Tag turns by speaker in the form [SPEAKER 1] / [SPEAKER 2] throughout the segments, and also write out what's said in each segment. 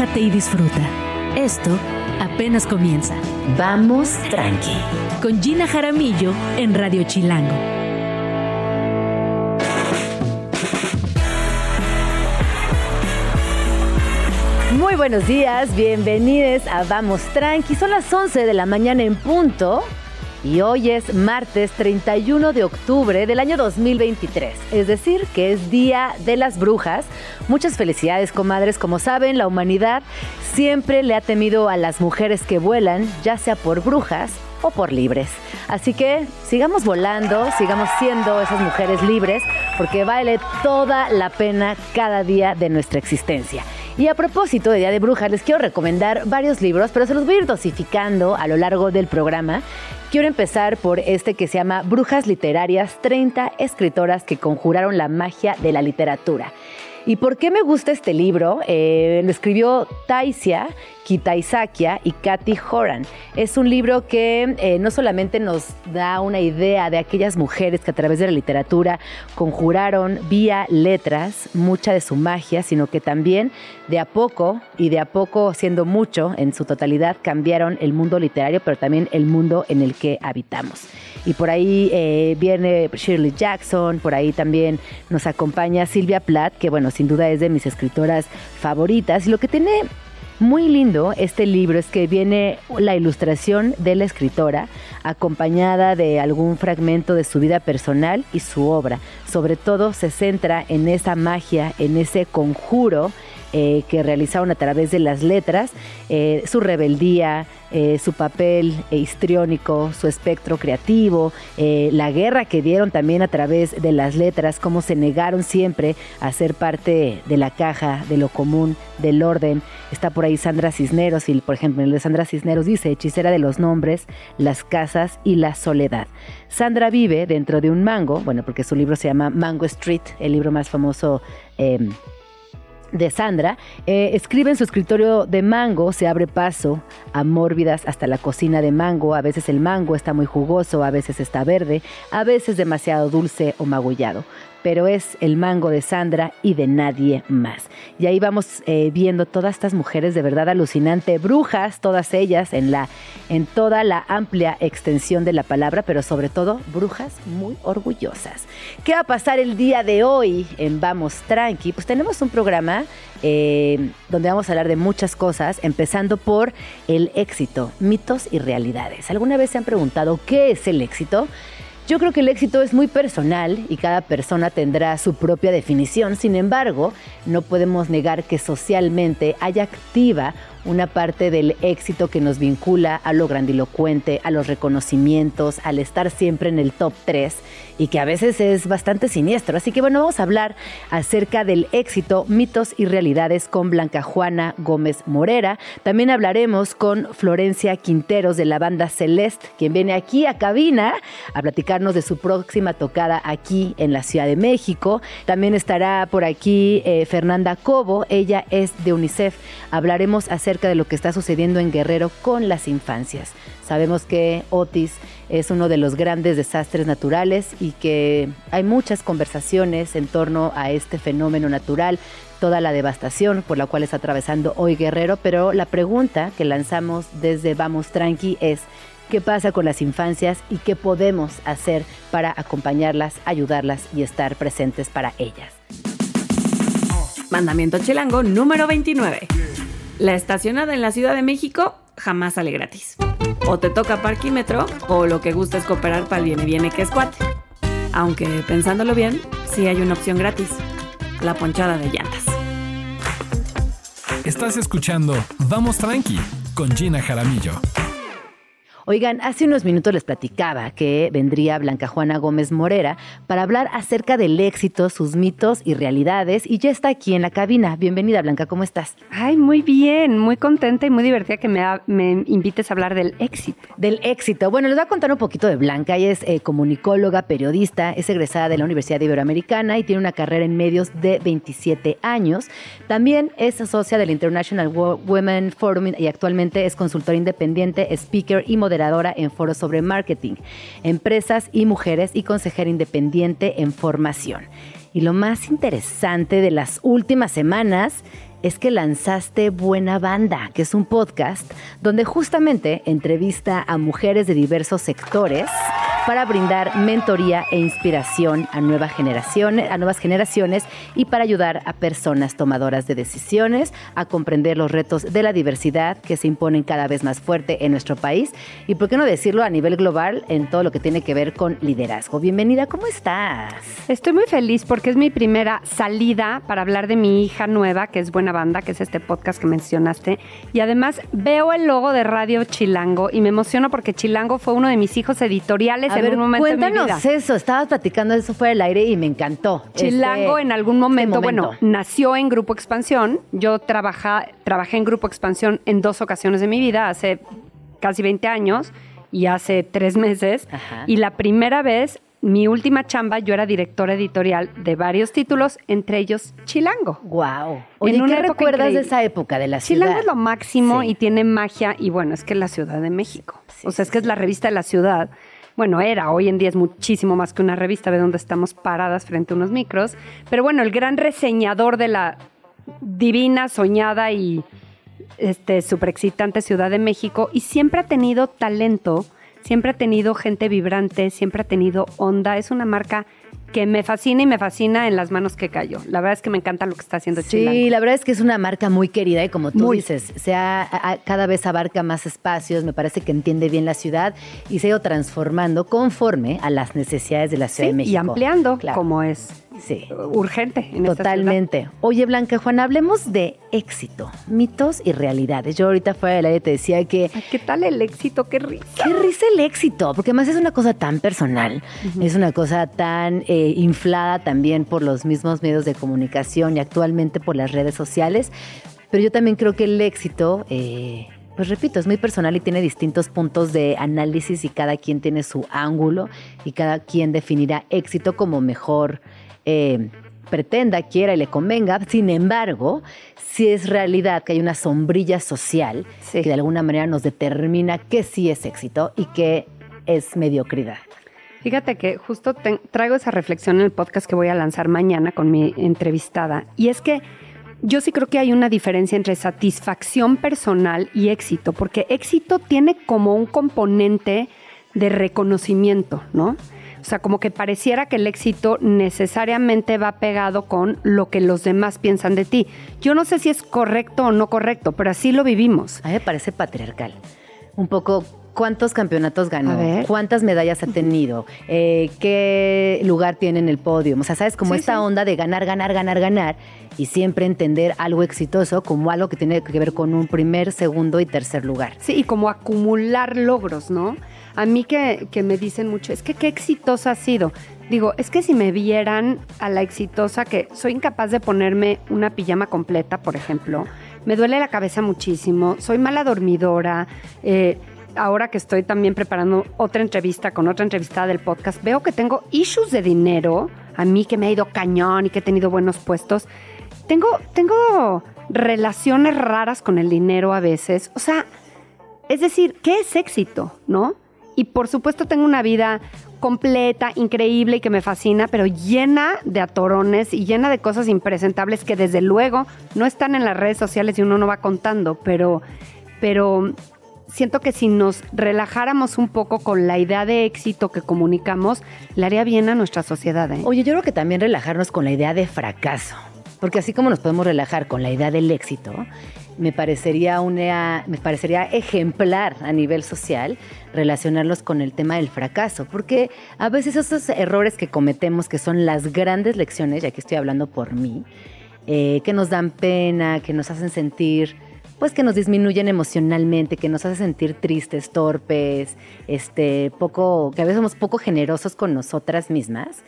[SPEAKER 1] relájate y disfruta. Esto apenas comienza.
[SPEAKER 2] Vamos tranqui.
[SPEAKER 1] Con Gina Jaramillo en Radio Chilango.
[SPEAKER 3] Muy buenos días, bienvenidos a Vamos Tranqui. Son las 11 de la mañana en punto y hoy es martes 31 de octubre del año 2023, es decir, que es Día de las Brujas. Muchas felicidades, comadres. Como saben, la humanidad siempre le ha temido a las mujeres que vuelan, ya sea por brujas o por libres. Así que sigamos volando, sigamos siendo esas mujeres libres, porque vale toda la pena cada día de nuestra existencia. Y a propósito de Día de Brujas, les quiero recomendar varios libros, pero se los voy a ir dosificando a lo largo del programa. Quiero empezar por este que se llama Brujas Literarias, 30 escritoras que conjuraron la magia de la literatura. ¿Y por qué me gusta este libro? Eh, lo escribió Taisia Kitaisakia y Katy Horan. Es un libro que eh, no solamente nos da una idea de aquellas mujeres que a través de la literatura conjuraron vía letras mucha de su magia, sino que también de a poco y de a poco siendo mucho en su totalidad cambiaron el mundo literario, pero también el mundo en el que habitamos. Y por ahí eh, viene Shirley Jackson, por ahí también nos acompaña Silvia Plath, que bueno, sin duda es de mis escritoras favoritas. Y lo que tiene muy lindo este libro es que viene la ilustración de la escritora acompañada de algún fragmento de su vida personal y su obra. Sobre todo se centra en esa magia, en ese conjuro eh, que realizaron a través de las letras, eh, su rebeldía, eh, su papel histriónico, su espectro creativo, la guerra que dieron también a través de las letras, cómo se negaron siempre a ser parte de la caja, de lo común, del orden. Está por ahí Sandra Cisneros y, por ejemplo, el de Sandra Cisneros dice, hechicera de los nombres, las casas y la soledad. Sandra vive dentro de un mango, bueno, porque su libro se llama Mango Street, el libro más famoso em, de Sandra, eh, escribe en su escritorio de mango, se abre paso a mórbidas hasta la cocina de mango, a veces el mango está muy jugoso, a veces está verde, a veces demasiado dulce o magullado pero es el mango de Sandra y de nadie más. Y ahí vamos eh, viendo todas estas mujeres de verdad alucinante, brujas, todas ellas en, la, en toda la amplia extensión de la palabra, pero sobre todo brujas muy orgullosas. ¿Qué va a pasar el día de hoy en Vamos Tranqui? Pues tenemos un programa eh, donde vamos a hablar de muchas cosas, empezando por el éxito, mitos y realidades. ¿Alguna vez se han preguntado qué es el éxito? Yo creo que el éxito es muy personal y cada persona tendrá su propia definición. Sin embargo, no podemos negar que socialmente hay activa una parte del éxito que nos vincula a lo grandilocuente, a los reconocimientos, al estar siempre en el top 3 y que a veces es bastante siniestro. Así que bueno, vamos a hablar acerca del éxito, mitos y realidades con Blanca Juana Gómez Morera. También hablaremos con Florencia Quinteros de la banda Celeste, quien viene aquí a cabina a platicarnos de su próxima tocada aquí en la Ciudad de México. También estará por aquí eh, Fernanda Cobo, ella es de UNICEF. Hablaremos acerca de lo que está sucediendo en Guerrero con las infancias. Sabemos que Otis es uno de los grandes desastres naturales y que hay muchas conversaciones en torno a este fenómeno natural, toda la devastación por la cual está atravesando hoy Guerrero, pero la pregunta que lanzamos desde Vamos Tranqui es, ¿qué pasa con las infancias y qué podemos hacer para acompañarlas, ayudarlas y estar presentes para ellas?
[SPEAKER 4] Mandamiento Chilango número 29. La estacionada en la Ciudad de México jamás sale gratis. O te toca parquímetro o lo que gusta es cooperar para el viene viene que es cuate. Aunque pensándolo bien, sí hay una opción gratis. La ponchada de llantas.
[SPEAKER 5] Estás escuchando Vamos Tranqui con Gina Jaramillo.
[SPEAKER 3] Oigan, hace unos minutos les platicaba que vendría Blanca Juana Gómez Morera para hablar acerca del éxito, sus mitos y realidades y ya está aquí en la cabina. Bienvenida Blanca, ¿cómo estás?
[SPEAKER 6] Ay, muy bien, muy contenta y muy divertida que me, me invites a hablar del éxito.
[SPEAKER 3] Del éxito. Bueno, les voy a contar un poquito de Blanca. Ella es eh, comunicóloga, periodista, es egresada de la Universidad Iberoamericana y tiene una carrera en medios de 27 años. También es socia del International Women Forum y actualmente es consultora independiente, speaker y moderadora en foros sobre marketing, empresas y mujeres y consejera independiente en formación. Y lo más interesante de las últimas semanas es que lanzaste Buena Banda, que es un podcast donde justamente entrevista a mujeres de diversos sectores para brindar mentoría e inspiración a, nuevas generaciones, a nuevas generaciones y para ayudar a personas tomadoras de decisiones a comprender los retos de la diversidad que se imponen cada vez más fuerte en nuestro país y, por qué no decirlo, a nivel global en todo lo que tiene que ver con liderazgo. Bienvenida, ¿cómo estás?
[SPEAKER 6] Estoy muy feliz porque es mi primera salida para hablar de mi hija nueva, que es Buena Banda, que es este podcast que mencionaste. Y además veo el logo de Radio Chilango y me emociono porque Chilango fue uno de mis hijos editoriales
[SPEAKER 3] A
[SPEAKER 6] en
[SPEAKER 3] ver,
[SPEAKER 6] un momento de mi
[SPEAKER 3] cuéntanos
[SPEAKER 6] vida.
[SPEAKER 3] eso. Estabas platicando eso fuera del aire y me encantó.
[SPEAKER 6] Chilango
[SPEAKER 3] Este-
[SPEAKER 6] en algún momento,
[SPEAKER 3] este
[SPEAKER 6] bueno, nació en Grupo Expansión. Yo trabaja, trabajé en Grupo Expansión en dos ocasiones de mi vida, hace casi 20 años y hace tres meses.
[SPEAKER 3] Ajá.
[SPEAKER 6] Y la primera vez, mi última chamba, yo era directora editorial de varios títulos, entre ellos Chilango.
[SPEAKER 3] Wow. Oye,
[SPEAKER 6] En una
[SPEAKER 3] ¿qué recuerdas de esa época de la ciudad?
[SPEAKER 6] Chilango es lo máximo
[SPEAKER 3] Sí.
[SPEAKER 6] y tiene magia y bueno, es que es la Ciudad de México.
[SPEAKER 3] Sí,
[SPEAKER 6] o sea, es que es la revista de la ciudad. Bueno, era, hoy en día es muchísimo más que una revista, ve dónde estamos paradas frente a unos micros. Pero bueno, el gran reseñador de la divina, soñada y este, súper excitante Ciudad de México y siempre ha tenido talento, siempre ha tenido gente vibrante, siempre ha tenido onda. Es una marca que me fascina y me fascina en las manos que cayó. La verdad es que me encanta lo que está haciendo Chilango.
[SPEAKER 3] Sí, la verdad es que es una marca muy querida y como tú
[SPEAKER 6] Muy.
[SPEAKER 3] dices, se ha- a- cada vez abarca más espacios, me parece que entiende bien la ciudad y se ha ido transformando conforme a las necesidades de la Ciudad
[SPEAKER 6] Sí,
[SPEAKER 3] de México.
[SPEAKER 6] y ampliando
[SPEAKER 3] Claro.
[SPEAKER 6] como es
[SPEAKER 3] Sí.
[SPEAKER 6] urgente en esta
[SPEAKER 3] Totalmente. Oye, Blanca Juan, hablemos de éxito, mitos y realidades. Yo ahorita fuera del aire te decía que.
[SPEAKER 6] Ay, ¿Qué tal el éxito? Qué risa.
[SPEAKER 3] Qué risa el éxito, porque además es una cosa tan personal, es una cosa tan eh, inflada también por los mismos medios de comunicación y actualmente por las redes sociales, pero yo también creo que el éxito, eh, pues repito, es muy personal y tiene distintos puntos de análisis y cada quien tiene su ángulo y cada quien definirá éxito como mejor eh, pretenda, quiera y le convenga. Sin embargo, si es realidad que hay una sombrilla social
[SPEAKER 6] Sí.
[SPEAKER 3] que de alguna manera nos determina qué sí es éxito y qué es mediocridad.
[SPEAKER 6] Fíjate que justo te- traigo esa reflexión en el podcast que voy a lanzar mañana con mi entrevistada. Y es que yo sí creo que hay una diferencia entre satisfacción personal y éxito, porque éxito tiene como un componente de reconocimiento, ¿no? O sea, como que pareciera que el éxito necesariamente va pegado con lo que los demás piensan de ti. Yo no sé si es correcto o no correcto, pero así lo vivimos.
[SPEAKER 3] A mí me parece patriarcal. Un poco, ¿cuántos campeonatos ganó? ¿Cuántas medallas ha tenido? Eh, ¿Qué lugar tiene en el podio? O sea, ¿sabes? Como
[SPEAKER 6] Sí,
[SPEAKER 3] esta
[SPEAKER 6] sí.
[SPEAKER 3] onda de ganar, ganar, ganar, ganar y siempre entender algo exitoso como algo que tiene que ver con un primer, segundo y tercer lugar.
[SPEAKER 6] Sí, y como acumular logros, ¿no? A mí que, que me dicen mucho, es que qué exitosa ha sido. Digo, es que si me vieran a la exitosa, que soy incapaz de ponerme una pijama completa, por ejemplo, me duele la cabeza muchísimo, soy mala dormidora. eh, ahora que estoy también preparando otra entrevista con otra entrevistada del podcast, veo que tengo issues de dinero, a mí que me ha ido cañón y que he tenido buenos puestos. Tengo, tengo relaciones raras con el dinero a veces. O sea, es decir, ¿qué es éxito? ¿No? Y por supuesto tengo una vida completa, increíble y que me fascina, pero llena de atorones y llena de cosas impresentables que desde luego no están en las redes sociales y uno no va contando, pero, pero siento que si nos relajáramos un poco con la idea de éxito que comunicamos, le haría bien a nuestra sociedad. ¿eh?
[SPEAKER 3] Oye, yo creo que también relajarnos con la idea de fracaso. Porque así como nos podemos relajar con la idea del éxito, me parecería, me parecería ejemplar a nivel social relacionarlos con el tema del fracaso. Porque a veces esos errores que cometemos, que son las grandes lecciones, ya que estoy hablando por mí, eh, que nos dan pena, que nos hacen sentir pues que nos disminuyen emocionalmente, que nos hacen sentir tristes, torpes, este, poco, que a veces somos poco generosos con nosotras mismas.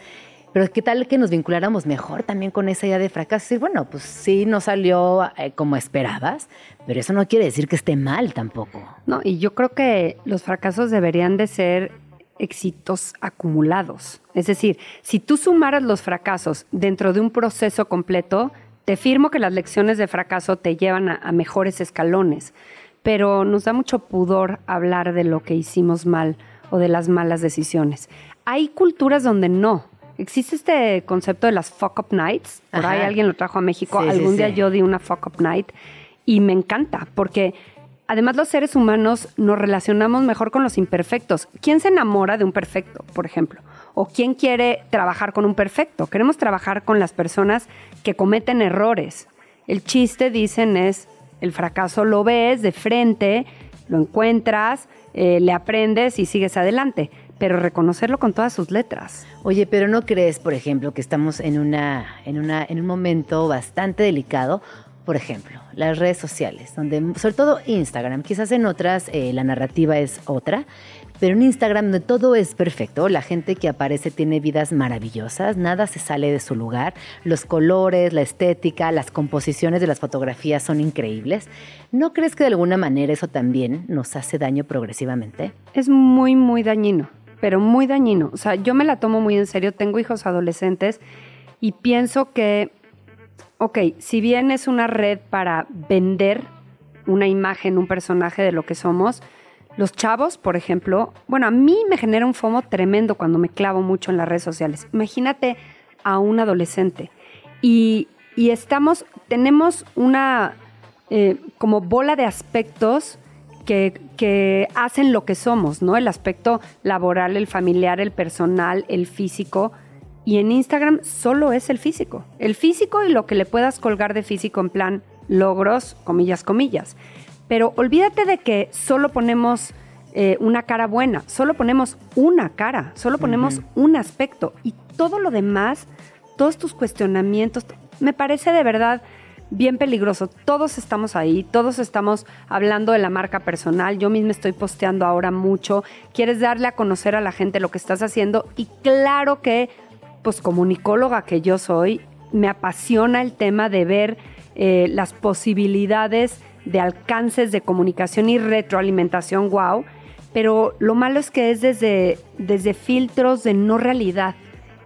[SPEAKER 3] Pero qué tal que nos vinculáramos mejor también con esa idea de fracaso. Decir, bueno, pues sí, no salió eh, como esperabas, pero eso no quiere decir que esté mal tampoco.
[SPEAKER 6] No, y yo creo que los fracasos deberían de ser éxitos acumulados. Es decir, si tú sumaras los fracasos dentro de un proceso completo, te firmo que las lecciones de fracaso te llevan a, a mejores escalones, pero nos da mucho pudor hablar de lo que hicimos mal o de las malas decisiones. Hay culturas donde no. Existe este concepto de las fuck up nights. Por ahí
[SPEAKER 3] Ajá.
[SPEAKER 6] alguien lo trajo a México.
[SPEAKER 3] Sí, sí,
[SPEAKER 6] Algún día
[SPEAKER 3] sí.
[SPEAKER 6] yo di una fuck up night y me encanta porque además los seres humanos nos relacionamos mejor con los imperfectos. ¿Quién se enamora de un perfecto, por ejemplo? ¿O quién quiere trabajar con un perfecto? Queremos trabajar con las personas que cometen errores. El chiste, dicen, es el fracaso lo ves de frente, lo encuentras, eh, le aprendes y sigues adelante, pero reconocerlo con todas sus letras.
[SPEAKER 3] Oye, pero ¿no crees, por ejemplo, que estamos en, una, en, una, en un momento bastante delicado? Por ejemplo, las redes sociales, donde, sobre todo Instagram, quizás en otras eh, la narrativa es otra, pero en Instagram donde todo es perfecto, la gente que aparece tiene vidas maravillosas, nada se sale de su lugar, los colores, la estética, las composiciones de las fotografías son increíbles. ¿No crees que de alguna manera eso también nos hace daño progresivamente?
[SPEAKER 6] Es muy, muy dañino, pero muy dañino. O sea, yo me la tomo muy en serio, tengo hijos adolescentes y pienso que, ok, si bien es una red para vender una imagen, un personaje de lo que somos, los chavos, por ejemplo, bueno, a mí me genera un FOMO tremendo cuando me clavo mucho en las redes sociales. Imagínate a un adolescente y, y estamos, tenemos una eh, como bola de aspectos que, que hacen lo que somos, ¿no? El aspecto laboral, el familiar, el personal, el físico. Y en Instagram solo es el físico. El físico y lo que le puedas colgar de físico en plan logros, comillas, comillas. Pero olvídate de que solo ponemos eh, una cara buena, solo ponemos una cara, solo ponemos un aspecto. Y todo lo demás, todos tus cuestionamientos, me parece de verdad bien peligroso. Todos estamos ahí, todos estamos hablando de la marca personal. Yo misma estoy posteando ahora mucho. Quieres darle a conocer a la gente lo que estás haciendo. Y claro que, pues comunicóloga que yo soy, me apasiona el tema de ver eh, las posibilidades de alcances de comunicación y retroalimentación, wow. Pero lo malo es que es desde, desde filtros de no realidad.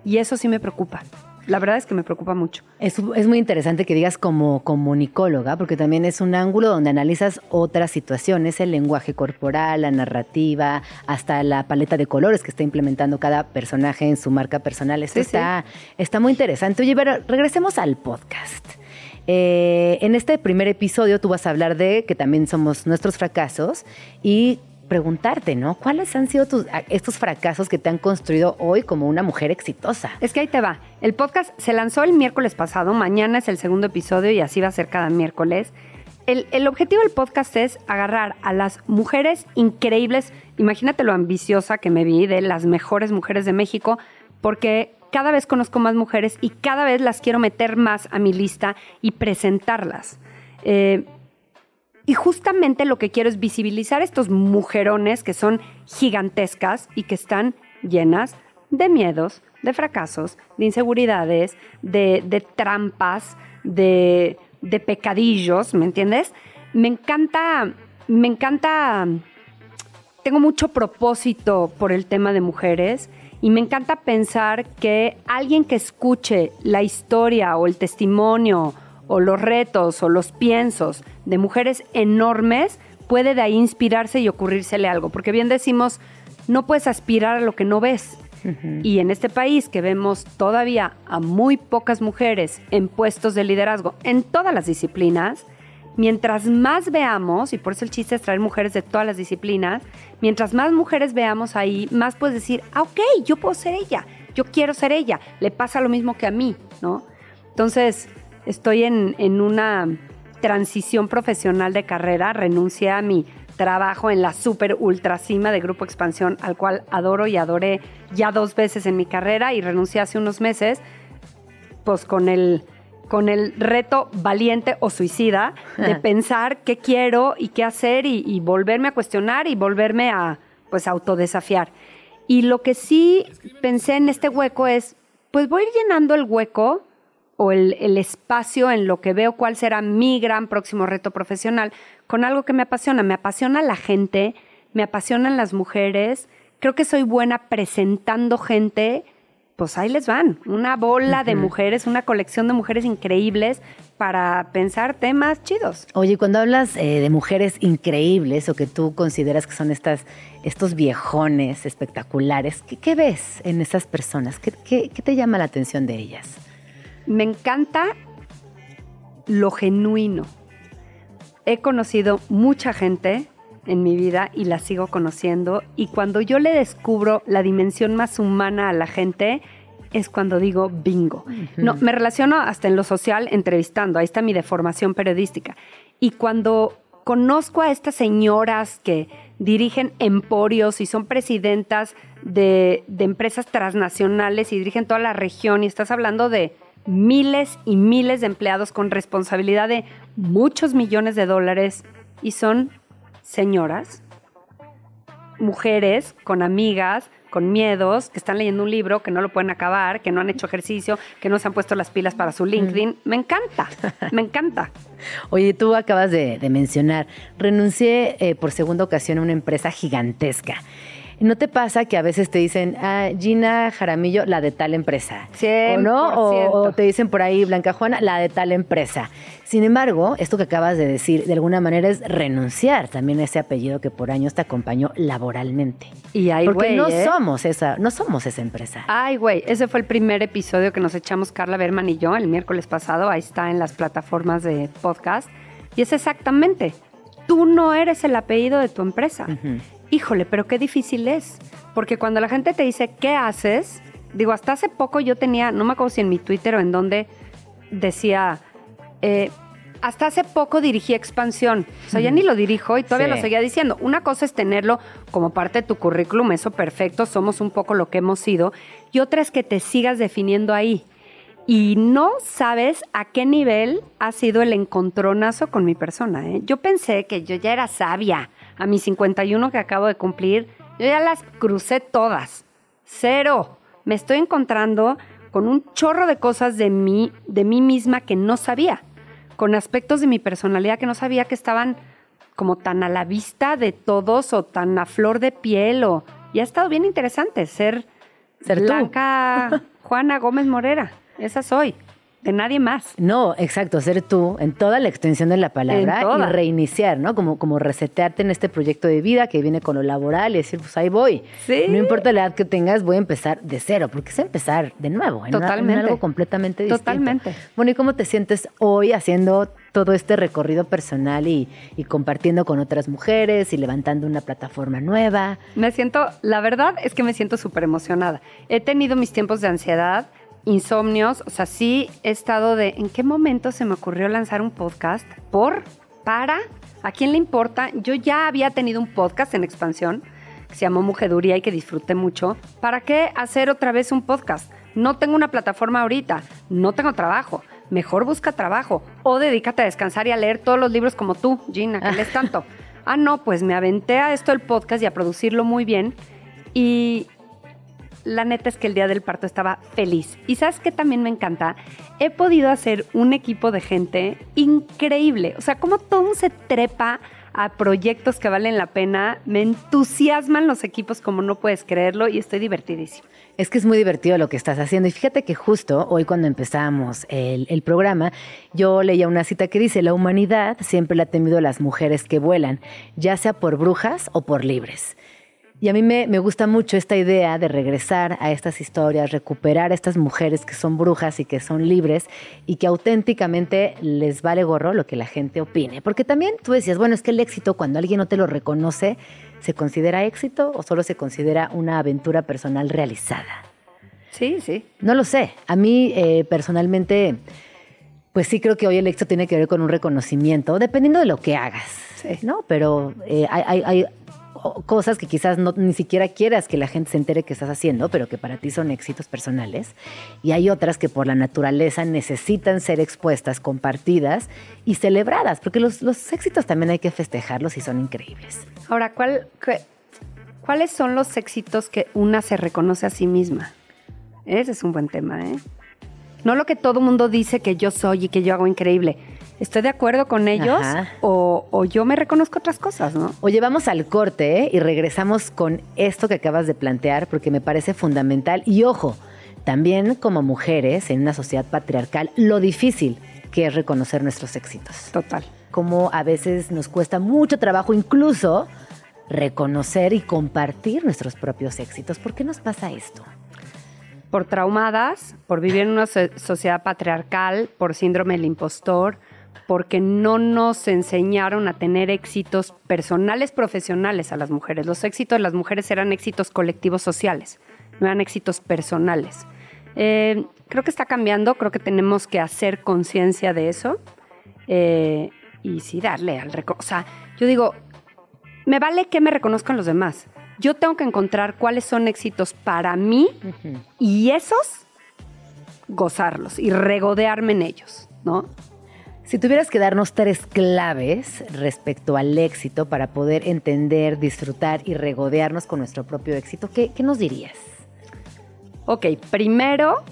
[SPEAKER 6] Y eso sí me preocupa. La verdad es que me preocupa mucho.
[SPEAKER 3] Es, es, muy interesante que digas como comunicóloga, porque también es un ángulo donde analizas otras situaciones, el lenguaje corporal, la narrativa, hasta la paleta de colores que está implementando cada personaje en su marca personal. Esto
[SPEAKER 6] Sí,
[SPEAKER 3] está, está muy interesante. Oye, pero regresemos al podcast. Eh, en este primer episodio tú vas a hablar de que también somos nuestros fracasos y preguntarte, ¿no? ¿Cuáles han sido tus, estos fracasos que te han construido hoy como una mujer exitosa?
[SPEAKER 6] Es que ahí te va. El podcast se lanzó el miércoles pasado, mañana es el segundo episodio y así va a ser cada miércoles. El, el objetivo del podcast es agarrar a las mujeres increíbles, imagínate lo ambiciosa que me vi de las mejores mujeres de México, porque cada vez conozco más mujeres y cada vez las quiero meter más a mi lista y presentarlas. Eh, y justamente lo que quiero es visibilizar estos mujerones que son gigantescas y que están llenas de miedos, de fracasos, de inseguridades, de, trampas, de, pecadillos, ¿me entiendes? Me encanta, me encanta, tengo mucho propósito por el tema de mujeres y me encanta pensar que alguien que escuche la historia o el testimonio o los retos o los piensos de mujeres enormes, puede de ahí inspirarse y ocurrírsele algo. Porque bien decimos, no puedes aspirar a lo que no ves. Uh -huh. Y en este país que vemos todavía a muy pocas mujeres en puestos de liderazgo en todas las disciplinas, mientras más veamos, y por eso el chiste es traer mujeres de todas las disciplinas, mientras más mujeres veamos ahí, más puedes decir, ah, ok, yo puedo ser ella, yo quiero ser ella, le pasa lo mismo que a mí, ¿no? Entonces, estoy en, en, una transición profesional de carrera, renuncié a mi trabajo en la super ultra cima de Grupo Expansión, al cual adoro y adoré ya dos veces en mi carrera y renuncié hace unos meses, pues con el, con el reto valiente o suicida de pensar qué quiero y qué hacer y, y volverme a cuestionar y volverme a pues autodesafiar. Y lo que sí pensé en este hueco es, pues voy a ir llenando el hueco o el, el, espacio en lo que veo cuál será mi gran próximo reto profesional con algo que me apasiona. Me apasiona la gente, me apasionan las mujeres, creo que soy buena presentando gente pues ahí les van, una bola de mujeres, una colección de mujeres increíbles para pensar temas chidos.
[SPEAKER 3] Oye, cuando hablas eh, de mujeres increíbles o que tú consideras que son estas, estos viejones espectaculares, ¿qué, qué ves en esas personas? ¿Qué, qué, qué te llama la atención de ellas?
[SPEAKER 6] Me encanta lo genuino. He conocido mucha gente en mi vida y la sigo conociendo y cuando yo le descubro la dimensión más humana a la gente es cuando digo bingo. No, me relaciono hasta en lo social entrevistando, ahí está mi deformación periodística. Y cuando conozco a estas señoras que dirigen emporios y son presidentas de, de empresas transnacionales y dirigen toda la región y estás hablando de miles y miles de empleados con responsabilidad de muchos millones de dólares y son señoras, mujeres con amigas, con miedos, que están leyendo un libro, que no lo pueden acabar, que no han hecho ejercicio, que no se han puesto las pilas para su LinkedIn. Me encanta, me encanta.
[SPEAKER 3] Oye, tú acabas de, de mencionar, renuncié eh, por segunda ocasión a una empresa gigantesca. ¿No te pasa que a veces te dicen, ah, Gina Jaramillo, la de tal empresa? ¿O no? O, o te dicen por ahí, Blanca Juana, la de tal empresa. Sin embargo, esto que acabas de decir, de alguna manera es renunciar también a ese apellido que por años te acompañó laboralmente.
[SPEAKER 6] Y hay
[SPEAKER 3] Porque no
[SPEAKER 6] ¿eh?
[SPEAKER 3] somos esa, no somos esa empresa.
[SPEAKER 6] Ay, güey, ese fue el primer episodio que nos echamos Carla Berman y yo el miércoles pasado. Ahí está en las plataformas de podcast. Y es exactamente, tú no eres el apellido de tu empresa. Híjole, pero qué difícil es. Porque cuando la gente te dice, ¿qué haces? Digo, hasta hace poco yo tenía, no me acuerdo si en mi Twitter o en donde decía, eh, hasta hace poco dirigí expansión. O sea, ya ni lo dirijo y todavía
[SPEAKER 3] Sí.
[SPEAKER 6] lo seguía diciendo. Una cosa es tenerlo como parte de tu currículum, eso perfecto, somos un poco lo que hemos sido. Y otra es que te sigas definiendo ahí. Y no sabes a qué nivel ha sido el encontronazo con mi persona. ¿eh? Yo pensé que yo ya era sabia. A mis 51 que acabo de cumplir, yo ya las crucé todas. Cero. Me estoy encontrando con un chorro de cosas de mí, de mí misma que no sabía. Con aspectos de mi personalidad que no sabía que estaban como tan a la vista de todos o tan a flor de piel. O... Y ha estado bien interesante ser,
[SPEAKER 3] Ser tú.
[SPEAKER 6] Blanca Juana Gómez Morera. Esa soy. De nadie más.
[SPEAKER 3] No, exacto, ser tú en toda la extensión de la palabra y reiniciar, ¿no? Como, como resetearte en este proyecto de vida que viene con lo laboral y decir, pues ahí voy.
[SPEAKER 6] Sí.
[SPEAKER 3] No importa la edad que tengas, voy a empezar de cero, porque es empezar de nuevo, en, una- en
[SPEAKER 6] Totalmente.
[SPEAKER 3] algo completamente distinto.
[SPEAKER 6] Totalmente.
[SPEAKER 3] Bueno, ¿y cómo te sientes hoy haciendo todo este recorrido personal y, y compartiendo con otras mujeres y levantando una plataforma nueva?
[SPEAKER 6] Me siento, la verdad es que me siento súper emocionada. He tenido mis tiempos de ansiedad, insomnios, o sea, sí he estado de, ¿en qué momento se me ocurrió lanzar un podcast? ¿Por? ¿Para? ¿A quién le importa? Yo ya había tenido un podcast en expansión que se llamó Mujeduría y que disfruté mucho. ¿Para qué hacer otra vez un podcast? No tengo una plataforma ahorita, no tengo trabajo. Mejor busca trabajo o dedícate a descansar y a leer todos los libros como tú, Gina, que lees tanto. Ah, no, pues me aventé a esto el podcast y a producirlo muy bien. Y la neta es que el día del parto estaba feliz. Y sabes que también me encanta, he podido hacer un equipo de gente increíble. O sea, como todo se trepa a proyectos que valen la pena, me entusiasman los equipos como no puedes creerlo y estoy divertidísima.
[SPEAKER 3] Es que es muy divertido lo que estás haciendo. Y fíjate que justo hoy cuando empezamos el, el programa, yo leía una cita que dice, la humanidad siempre le ha temido a las mujeres que vuelan, ya sea por brujas o por libres. Y a mí me, me gusta mucho esta idea de regresar a estas historias, recuperar a estas mujeres que son brujas y que son libres y que auténticamente les vale gorro lo que la gente opine. Porque también tú decías, bueno, es que el éxito cuando alguien no te lo reconoce, ¿se considera éxito o solo se considera una aventura personal realizada?
[SPEAKER 6] Sí, sí.
[SPEAKER 3] No lo sé. A mí eh, personalmente, pues sí creo que hoy el éxito tiene que ver con un reconocimiento, dependiendo de lo que hagas, ¿no? Pero eh, hay, hay- hay cosas que quizás no, ni siquiera quieras que la gente se entere que estás haciendo, pero que para ti son éxitos personales. Y hay otras que por la naturaleza necesitan ser expuestas, compartidas y celebradas, porque los, los éxitos también hay que festejarlos y son increíbles.
[SPEAKER 6] Ahora, ¿cuál, ¿cuáles son los éxitos que una se reconoce a sí misma? Ese es un buen tema, ¿eh? No lo que todo mundo dice que yo soy y que yo hago increíble. ¿Estoy de acuerdo con ellos o, o yo me reconozco otras cosas, no?
[SPEAKER 3] Oye, vamos al corte ¿eh? y regresamos con esto que acabas de plantear porque me parece fundamental. Y ojo, también como mujeres en una sociedad patriarcal, lo difícil que es reconocer nuestros éxitos.
[SPEAKER 6] Total.
[SPEAKER 3] Como a veces nos cuesta mucho trabajo incluso reconocer y compartir nuestros propios éxitos. ¿Por qué nos pasa esto?
[SPEAKER 6] Por traumadas, por vivir en una so- sociedad patriarcal, por síndrome del impostor, porque no nos enseñaron a tener éxitos personales, profesionales a las mujeres. Los éxitos de las mujeres eran éxitos colectivos sociales, no eran éxitos personales. Eh, creo que está cambiando, creo que tenemos que hacer conciencia de eso eh, y sí darle al reco- O sea, yo digo, me vale que me reconozcan los demás. Yo tengo que encontrar cuáles son éxitos para mí y esos gozarlos y regodearme en ellos, ¿no?
[SPEAKER 3] Si tuvieras que darnos tres claves respecto al éxito para poder entender, disfrutar y regodearnos con nuestro propio éxito, ¿qué, qué nos dirías?
[SPEAKER 6] Ok, primero,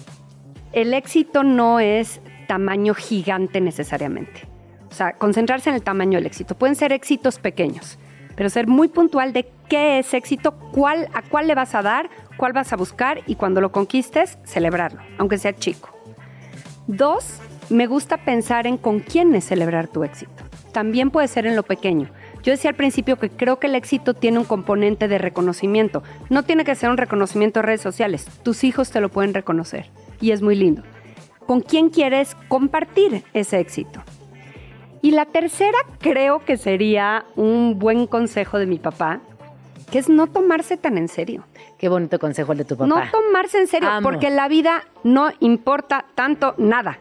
[SPEAKER 6] el éxito no es tamaño gigante necesariamente. O sea, concentrarse en el tamaño del éxito. Pueden ser éxitos pequeños, pero ser muy puntual de qué es éxito, cuál, a cuál le vas a dar, cuál vas a buscar y cuando lo conquistes, celebrarlo, aunque sea chico. Dos, me gusta pensar en con quiénes celebrar tu éxito. También puede ser en lo pequeño. Yo decía al principio que creo que el éxito tiene un componente de reconocimiento. No tiene que ser un reconocimiento de redes sociales. Tus hijos te lo pueden reconocer y es muy lindo. ¿Con quién quieres compartir ese éxito? Y la tercera creo que sería un buen consejo de mi papá, que es no tomarse tan en serio.
[SPEAKER 3] Qué bonito consejo el de tu papá.
[SPEAKER 6] No tomarse en serio,
[SPEAKER 3] Amo.
[SPEAKER 6] porque la vida no importa tanto nada.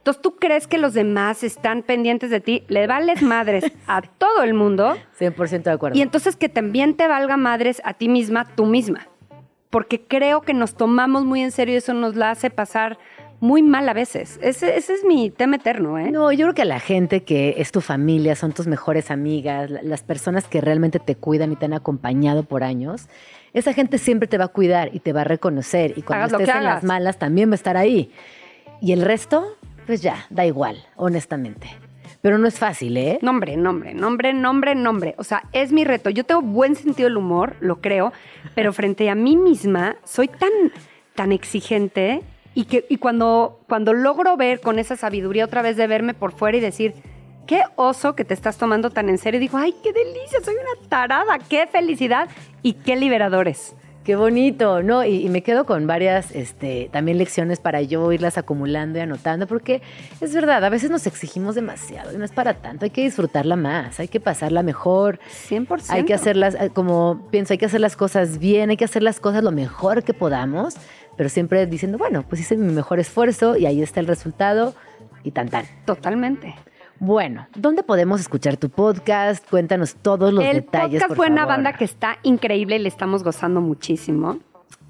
[SPEAKER 6] Entonces tú crees que los demás están pendientes de ti, le vales madres a todo el mundo
[SPEAKER 3] 100% de acuerdo.
[SPEAKER 6] y entonces que también te valga madres a ti misma, tú misma. Porque creo que nos tomamos muy en serio y eso nos la hace pasar muy mal a veces. Ese, ese es mi tema eterno, ¿eh?
[SPEAKER 3] No, yo creo que la gente que es tu familia, son tus mejores amigas, la- las personas que realmente te cuidan y te han acompañado por años, esa gente siempre te va a cuidar y te va a reconocer y cuando
[SPEAKER 6] Hagas
[SPEAKER 3] estés en las malas también va a estar ahí. Y el resto, pues ya, da igual, honestamente. Pero no es fácil, ¿eh?
[SPEAKER 6] Nombre, nombre, nombre, nombre, nombre. O sea, es mi reto. Yo tengo buen sentido del humor, lo creo, pero frente a mí misma soy tan, tan exigente y que y cuando, cuando logro ver con esa sabiduría otra vez de verme por fuera y decir, qué oso que te estás tomando tan en serio, digo, ay, qué delicia, soy una tarada, qué felicidad y qué liberadores.
[SPEAKER 3] Qué bonito, ¿no? Y, y me quedo con varias este, también lecciones para yo irlas acumulando y anotando, porque es verdad, a veces nos exigimos demasiado y no es para tanto, hay que disfrutarla más, hay que pasarla mejor,
[SPEAKER 6] 100%.
[SPEAKER 3] hay que hacerlas, eh, como pienso, hay que hacer las cosas bien, hay que hacer las cosas lo mejor que podamos, pero siempre diciendo, bueno, pues hice mi mejor esfuerzo y ahí está el resultado y tan tan.
[SPEAKER 6] Totalmente.
[SPEAKER 3] Bueno, ¿dónde podemos escuchar tu podcast? Cuéntanos todos los
[SPEAKER 6] el
[SPEAKER 3] detalles.
[SPEAKER 6] podcast
[SPEAKER 3] por
[SPEAKER 6] Buena
[SPEAKER 3] favor.
[SPEAKER 6] Banda que está increíble y le estamos gozando muchísimo.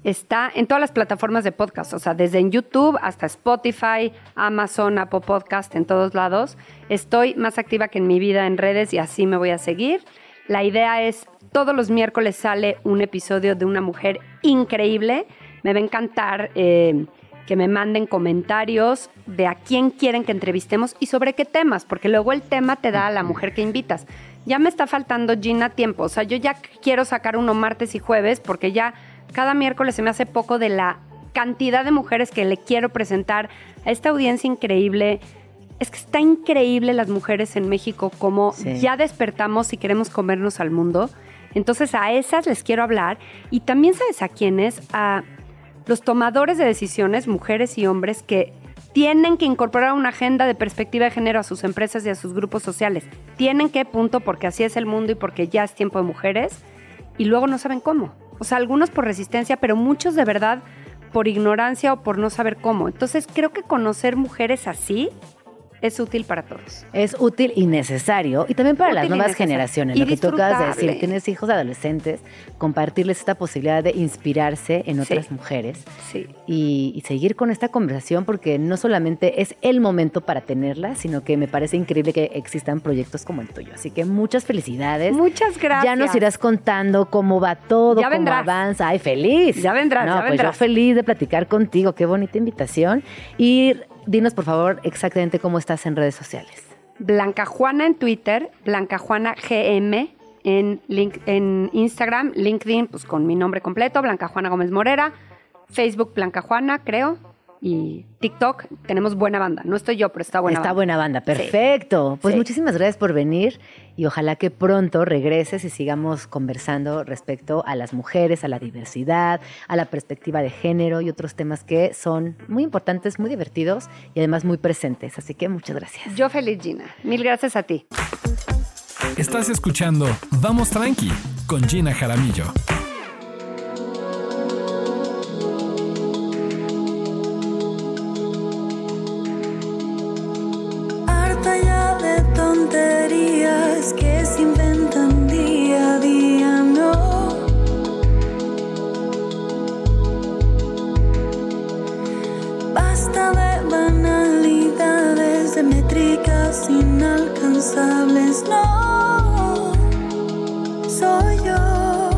[SPEAKER 6] Está en todas las plataformas de podcast, o sea, desde en YouTube hasta Spotify, Amazon, Apple Podcast, en todos lados. Estoy más activa que en mi vida en redes y así me voy a seguir. La idea es, todos los miércoles sale un episodio de una mujer increíble. Me va a encantar eh, que me manden comentarios de a quién quieren que entrevistemos y sobre qué temas, porque luego el tema te da a la mujer que invitas. Ya me está faltando, Gina, tiempo. O sea, yo ya quiero sacar uno martes y jueves porque ya cada miércoles se me hace poco de la cantidad de mujeres que le quiero presentar a esta audiencia increíble. Es que está increíble las mujeres en México, como
[SPEAKER 3] Sí.
[SPEAKER 6] ya despertamos y queremos comernos al mundo. Entonces a esas les quiero hablar. Y también sabes a quiénes, a los tomadores de decisiones, mujeres y hombres, que tienen que incorporar una agenda de perspectiva de género a sus empresas y a sus grupos sociales. Tienen que, punto, porque así es el mundo y porque ya es tiempo de mujeres. Y luego no saben cómo. O sea, algunos por resistencia, pero muchos de verdad por ignorancia o por no saber cómo. Entonces creo que conocer mujeres así es útil para todos.
[SPEAKER 3] Es útil y necesario. Y también para las
[SPEAKER 6] Útil
[SPEAKER 3] nuevas generaciones.
[SPEAKER 6] Y
[SPEAKER 3] lo que tú acabas de decir, tienes hijos adolescentes, compartirles esta posibilidad de inspirarse en
[SPEAKER 6] Sí.
[SPEAKER 3] otras mujeres
[SPEAKER 6] Sí.
[SPEAKER 3] y, y seguir con esta conversación porque no solamente es el momento para tenerla, sino que me parece increíble que existan proyectos como el tuyo. Así que muchas felicidades.
[SPEAKER 6] Muchas gracias.
[SPEAKER 3] Ya nos irás contando cómo va todo,
[SPEAKER 6] Ya
[SPEAKER 3] cómo
[SPEAKER 6] vendrás.
[SPEAKER 3] avanza. Ay, feliz.
[SPEAKER 6] Ya vendrás,
[SPEAKER 3] No,
[SPEAKER 6] ya
[SPEAKER 3] pues
[SPEAKER 6] vendrás.
[SPEAKER 3] yo feliz de platicar contigo. Qué bonita invitación. Y dinos, por favor, exactamente cómo estás en redes sociales.
[SPEAKER 6] Blanca Juana en Twitter, Blanca Juana GM en, link, en Instagram, LinkedIn, pues con mi nombre completo, Blanca Juana Gómez Morera, Facebook Blanca Juana, creo. Y TikTok, tenemos buena banda. No estoy yo, pero está buena
[SPEAKER 3] Está
[SPEAKER 6] banda.
[SPEAKER 3] buena banda, perfecto. Pues
[SPEAKER 6] Sí.
[SPEAKER 3] muchísimas gracias por venir y ojalá que pronto regreses y sigamos conversando respecto a las mujeres, a la diversidad, a la perspectiva de género y otros temas que son muy importantes, muy divertidos y además muy presentes. Así que muchas gracias.
[SPEAKER 6] Yo feliz, Gina. Mil gracias a ti.
[SPEAKER 5] Estás escuchando Vamos Tranqui con Gina Jaramillo.
[SPEAKER 7] Tonterías que se inventan día a día, no. Basta de banalidades, de métricas inalcanzables, no. Soy yo.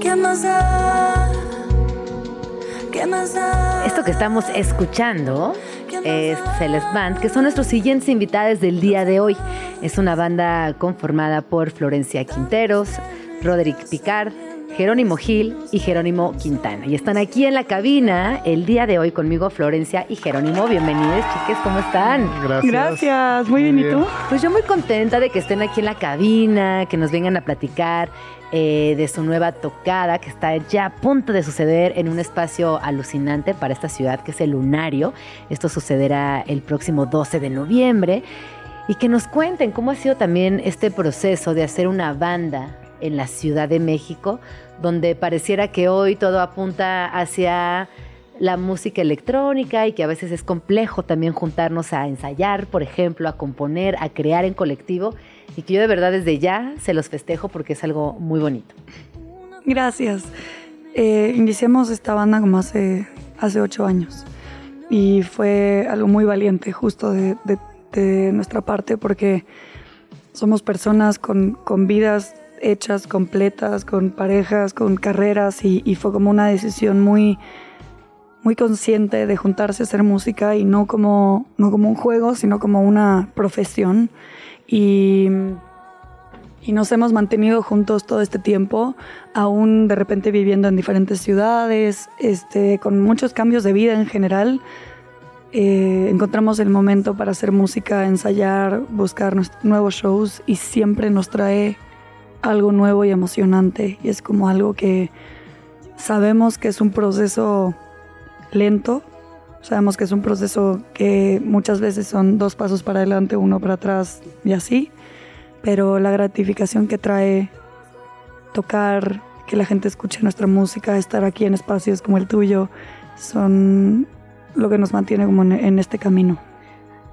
[SPEAKER 7] ¿Qué más da?
[SPEAKER 3] Esto que estamos escuchando es Celeste Band, que son nuestros siguientes invitados del día de hoy. Es una banda conformada por Florencia Quinteros, Roderick Picard, Jerónimo Gil y Jerónimo Quintana. Y están aquí en la cabina el día de hoy conmigo Florencia y Jerónimo. Bienvenidos, chiques, ¿cómo están?
[SPEAKER 8] Gracias.
[SPEAKER 9] Gracias, muy bien. ¿Y tú?
[SPEAKER 3] Pues yo muy contenta de que estén aquí en la cabina, que nos vengan a platicar eh, de su nueva tocada que está ya a punto de suceder en un espacio alucinante para esta ciudad que es el Lunario. Esto sucederá el próximo 12 de noviembre. Y que nos cuenten cómo ha sido también este proceso de hacer una banda en la Ciudad de México, donde pareciera que hoy todo apunta hacia la música electrónica y que a veces es complejo también juntarnos a ensayar, por ejemplo, a componer, a crear en colectivo y que yo de verdad desde ya se los festejo porque es algo muy bonito.
[SPEAKER 9] Gracias. Eh, iniciamos esta banda como hace, hace ocho años y fue algo muy valiente justo de, de- de nuestra parte porque somos personas con, con vidas hechas, completas, con parejas, con carreras y, y fue como una decisión muy, muy consciente de juntarse a hacer música y no como, no como un juego, sino como una profesión. Y, y nos hemos mantenido juntos todo este tiempo, aún de repente viviendo en diferentes ciudades, este, con muchos cambios de vida en general. Eh, encontramos el momento para hacer música, ensayar, buscar nuevos shows y siempre nos trae algo nuevo y emocionante. Y es como algo que sabemos que es un proceso lento, sabemos que es un proceso que muchas veces son dos pasos para adelante, uno para atrás y así, pero la gratificación que trae tocar, que la gente escuche nuestra música, estar aquí en espacios como el tuyo, son lo que nos mantiene como en, en este camino.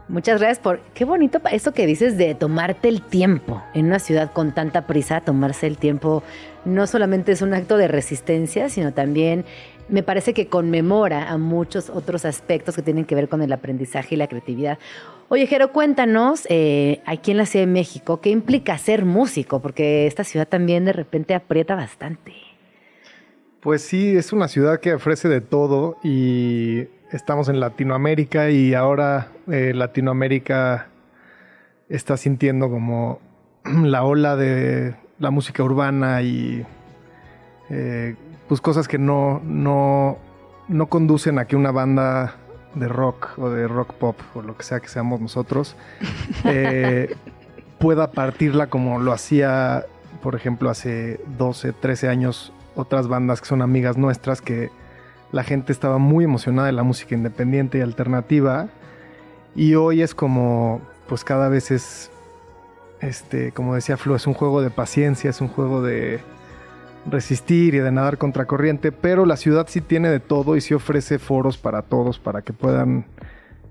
[SPEAKER 3] Muchas gracias por qué bonito eso que dices de tomarte el tiempo en una ciudad con tanta prisa, tomarse el tiempo no solamente es un acto de resistencia, sino también me parece que conmemora a muchos otros aspectos que tienen que ver con el aprendizaje y la creatividad. Oye, Jero, cuéntanos, eh, aquí en la Ciudad de México, ¿qué implica ser músico? Porque esta ciudad también de repente aprieta bastante.
[SPEAKER 8] Pues sí, es una ciudad que ofrece de todo y estamos en Latinoamérica y ahora eh, Latinoamérica está sintiendo como la ola de la música urbana y eh, pues cosas que no, no, no conducen a que una banda de rock o de rock pop o lo que sea que seamos nosotros eh, pueda partirla como lo hacía, por ejemplo, hace 12, 13 años otras bandas que son amigas nuestras que la gente estaba muy emocionada de la música independiente y alternativa y hoy es como pues cada vez es este como decía Flo es un juego de paciencia es un juego de resistir y de nadar contracorriente pero la ciudad sí tiene de todo y sí ofrece foros para todos para que puedan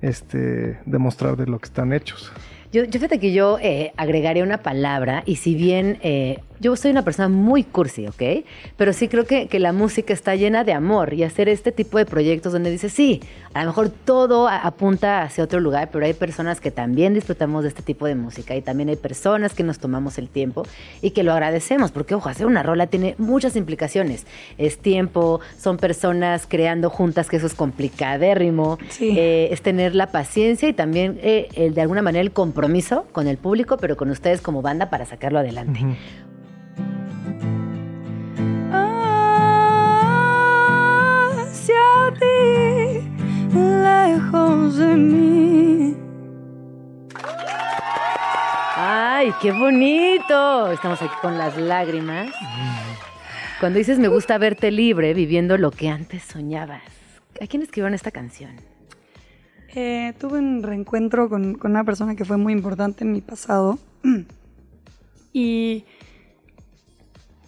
[SPEAKER 8] este demostrar de lo que están hechos.
[SPEAKER 3] Yo, yo fíjate que yo eh, agregaría una palabra y si bien eh, yo soy una persona muy cursi, ¿ok? Pero sí creo que, que la música está llena de amor y hacer este tipo de proyectos donde dices, sí, a lo mejor todo apunta hacia otro lugar, pero hay personas que también disfrutamos de este tipo de música y también hay personas que nos tomamos el tiempo y que lo agradecemos, porque ojo, hacer una rola tiene muchas implicaciones. Es tiempo, son personas creando juntas, que eso es complicadérrimo.
[SPEAKER 9] Sí.
[SPEAKER 3] Eh, es tener la paciencia y también eh, el, de alguna manera el compromiso con el público, pero con ustedes como banda para sacarlo adelante. Qué bonito! Estamos aquí con las lágrimas. Cuando dices me gusta verte libre, viviendo lo que antes soñabas. ¿A quién escribieron esta canción?
[SPEAKER 9] Eh, tuve un reencuentro con, una persona que fue muy importante en mi pasado. Y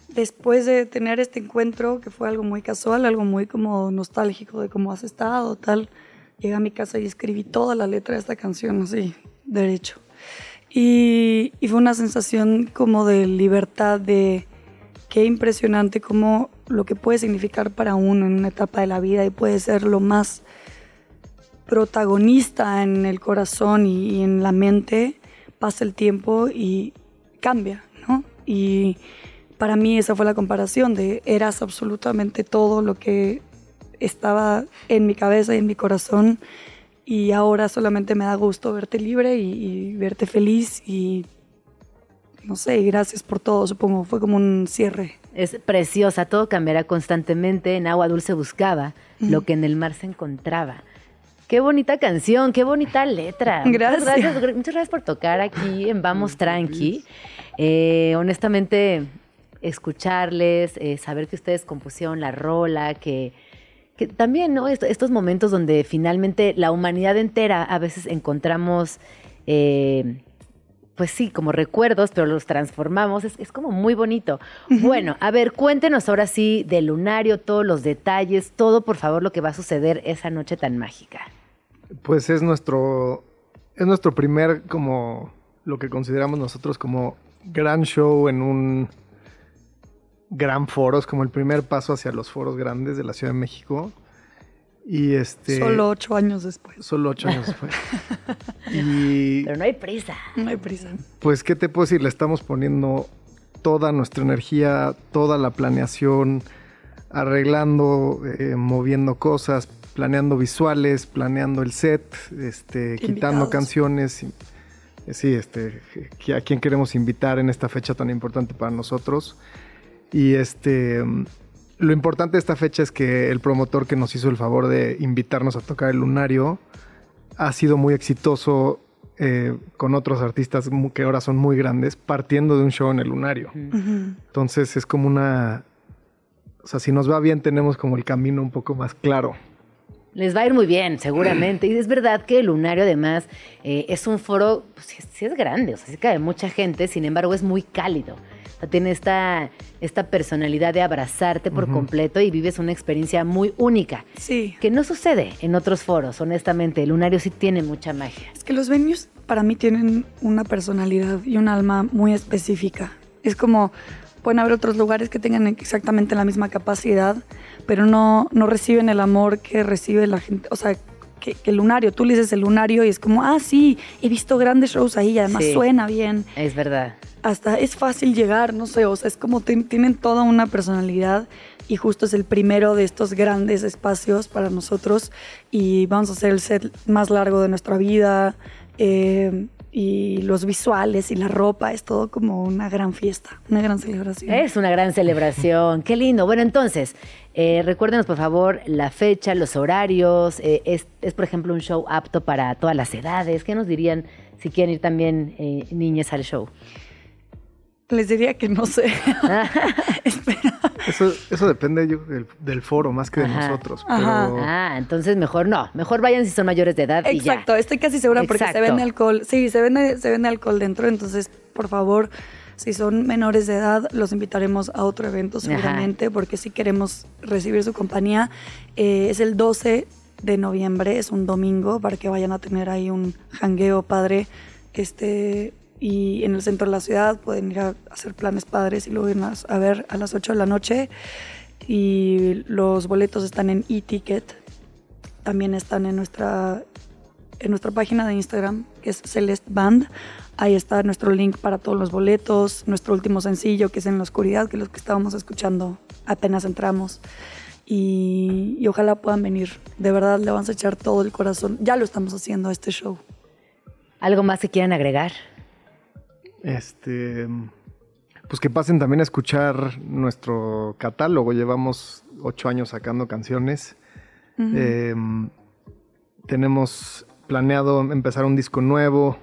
[SPEAKER 9] después de tener este encuentro, que fue algo muy casual, algo muy como nostálgico de cómo has estado, tal, llegué a mi casa y escribí toda la letra de esta canción así, derecho. Y, y fue una sensación como de libertad, de qué impresionante como lo que puede significar para uno en una etapa de la vida y puede ser lo más protagonista en el corazón y, y en la mente, pasa el tiempo y cambia, ¿no? Y para mí esa fue la comparación de eras absolutamente todo lo que estaba en mi cabeza y en mi corazón y ahora solamente me da gusto verte libre y, y verte feliz y no sé, y gracias por todo, supongo, fue como un cierre.
[SPEAKER 3] Es preciosa, todo cambiará constantemente. En agua dulce buscaba lo que en el mar se encontraba. Qué bonita canción, qué bonita letra.
[SPEAKER 9] Gracias.
[SPEAKER 3] Muchas gracias, gr- muchas gracias por tocar aquí en Vamos Tranqui. Eh, honestamente, escucharles, eh, saber que ustedes compusieron la rola, que, que también, ¿no? Est- estos momentos donde finalmente la humanidad entera a veces encontramos, eh, pues sí, como recuerdos, pero los transformamos, es, es como muy bonito. Bueno, a ver, cuéntenos ahora sí del lunario, todos los detalles, todo por favor lo que va a suceder esa noche tan mágica.
[SPEAKER 8] Pues es nuestro, es nuestro primer, como lo que consideramos nosotros como gran show en un gran foro, es como el primer paso hacia los foros grandes de la Ciudad de México. Y este.
[SPEAKER 9] Solo ocho años después.
[SPEAKER 8] Solo ocho años después. y
[SPEAKER 3] Pero no hay prisa.
[SPEAKER 9] No hay prisa.
[SPEAKER 8] pues, ¿qué te puedo decir? Le estamos poniendo toda nuestra energía, toda la planeación, arreglando, eh, moviendo cosas, planeando visuales, planeando el set, este, quitando
[SPEAKER 9] Invitados.
[SPEAKER 8] canciones. y- eh, sí, este, que- a quién queremos invitar en esta fecha tan importante para nosotros. Y este, lo importante de esta fecha es que el promotor que nos hizo el favor de invitarnos a tocar el Lunario ha sido muy exitoso eh, con otros artistas que ahora son muy grandes, partiendo de un show en el Lunario. Entonces es como una... O sea, si nos va bien tenemos como el camino un poco más claro.
[SPEAKER 3] Les va a ir muy bien, seguramente. Y es verdad que el Lunario, además, eh, es un foro, pues sí, sí es grande, o sea, sí cabe mucha gente, sin embargo, es muy cálido. O sea, tiene esta, esta personalidad de abrazarte por completo y vives una experiencia muy única,
[SPEAKER 9] Sí.
[SPEAKER 3] que no sucede en otros foros, honestamente. El Lunario sí tiene mucha magia.
[SPEAKER 9] Es que los venues para mí tienen una personalidad y un alma muy específica. Es como, pueden haber otros lugares que tengan exactamente la misma capacidad, pero no, no reciben el amor que recibe la gente. O sea, que, que el lunario, tú le dices el lunario y es como, ah, sí, he visto grandes shows ahí y además
[SPEAKER 3] Sí.
[SPEAKER 9] suena bien.
[SPEAKER 3] Es verdad.
[SPEAKER 9] Hasta es fácil llegar, no sé, o sea, es como tienen toda una personalidad y justo es el primero de estos grandes espacios para nosotros y vamos a hacer el set más largo de nuestra vida eh, y los visuales y la ropa, es todo como una gran fiesta, una gran celebración.
[SPEAKER 3] Es una gran celebración, qué lindo. Bueno, entonces, eh, recuérdenos por favor la fecha, los horarios. eh, es, es, por ejemplo, un show apto para todas las edades. ¿Qué nos dirían si quieren ir también eh, niñas al show?
[SPEAKER 9] Les diría que no sé. Espera.
[SPEAKER 8] Eso, eso depende yo, del, del foro más que de
[SPEAKER 3] Ajá.
[SPEAKER 8] nosotros.
[SPEAKER 9] Ajá.
[SPEAKER 3] Ah, entonces mejor no. Mejor vayan si son mayores de edad y ya.
[SPEAKER 9] Exacto, estoy casi segura porque se vende alcohol. Sí, se vende, se vende alcohol dentro, entonces, por favor, si son menores de edad, los invitaremos a otro evento
[SPEAKER 3] Ajá.
[SPEAKER 9] seguramente, porque si queremos recibir su compañía. Eh, es el 12 de noviembre, es un domingo, para que vayan a tener ahí un jangueo padre. Este, y en el centro de la ciudad pueden ir a hacer planes padres y luego ir a ver a las 8 de la noche. Y los boletos están en e-ticket. También están en nuestra en nuestra página de Instagram, que es Celeste Band. Ahí está nuestro link para todos los boletos, nuestro último sencillo, que es En la Oscuridad, que es lo que estábamos escuchando apenas entramos. Y, y ojalá puedan venir. De verdad, le vamos a echar todo el corazón. Ya lo estamos haciendo a este show.
[SPEAKER 3] ¿Algo más que quieran agregar?
[SPEAKER 8] Este, pues que pasen también a escuchar nuestro catálogo. Llevamos ocho años sacando canciones. Eh, tenemos planeado empezar un disco nuevo.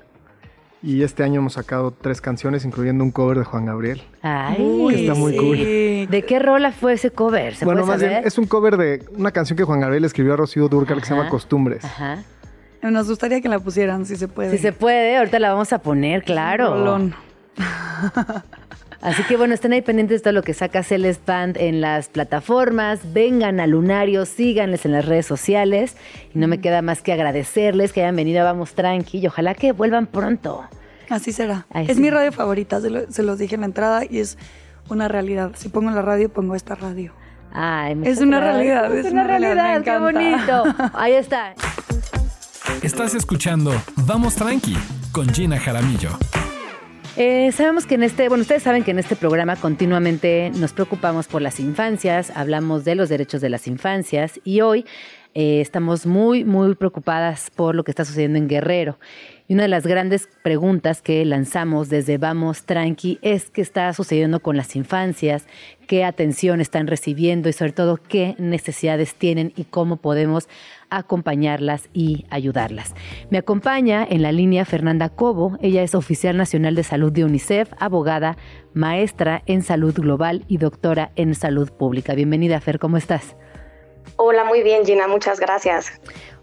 [SPEAKER 8] Y este año hemos sacado tres canciones, incluyendo un cover de Juan Gabriel.
[SPEAKER 3] Ay,
[SPEAKER 8] está muy cool.
[SPEAKER 3] ¿De qué rola fue ese cover? ¿Se
[SPEAKER 8] bueno,
[SPEAKER 3] puede
[SPEAKER 8] más bien es un cover de una canción que Juan Gabriel escribió a Rocío Durcal que se llama. Costumbres.
[SPEAKER 3] Ajá.
[SPEAKER 9] Nos gustaría que la pusieran, si se puede.
[SPEAKER 3] Si se puede, ahorita la vamos a poner, claro.
[SPEAKER 9] Rolón.
[SPEAKER 3] Así que bueno, estén ahí pendientes de todo lo que saca Celeste Band en las plataformas. Vengan a Lunario, síganles en las redes sociales. Y no me queda más que agradecerles que hayan venido a Vamos Tranqui y ojalá que vuelvan pronto.
[SPEAKER 9] Así será. Es
[SPEAKER 3] sí.
[SPEAKER 9] mi radio favorita, se, lo- se los dije en la entrada y es una realidad. Si pongo la radio, pongo esta radio.
[SPEAKER 3] Ay,
[SPEAKER 9] Es una realidad,
[SPEAKER 3] Es,
[SPEAKER 9] es
[SPEAKER 3] una
[SPEAKER 9] una realidad,
[SPEAKER 3] qué bonito. Ahí está.
[SPEAKER 5] Estás escuchando Vamos Tranqui con Gina Jaramillo.
[SPEAKER 3] Eh, sabemos que en este, bueno, ustedes saben que en este programa continuamente nos preocupamos por las infancias, hablamos de los derechos de las infancias y hoy eh, estamos muy, muy preocupadas por lo que está sucediendo en Guerrero. Y una de las grandes preguntas que lanzamos desde Vamos Tranqui es qué está sucediendo con las infancias, qué atención están recibiendo y sobre todo qué necesidades tienen y cómo podemos acompañarlas y ayudarlas. Me acompaña en la línea Fernanda Cobo, ella es oficial nacional de salud de UNICEF, abogada, maestra en salud global y doctora en salud pública. Bienvenida, Fer, ¿cómo estás?
[SPEAKER 10] Hola, muy bien, Gina, muchas gracias.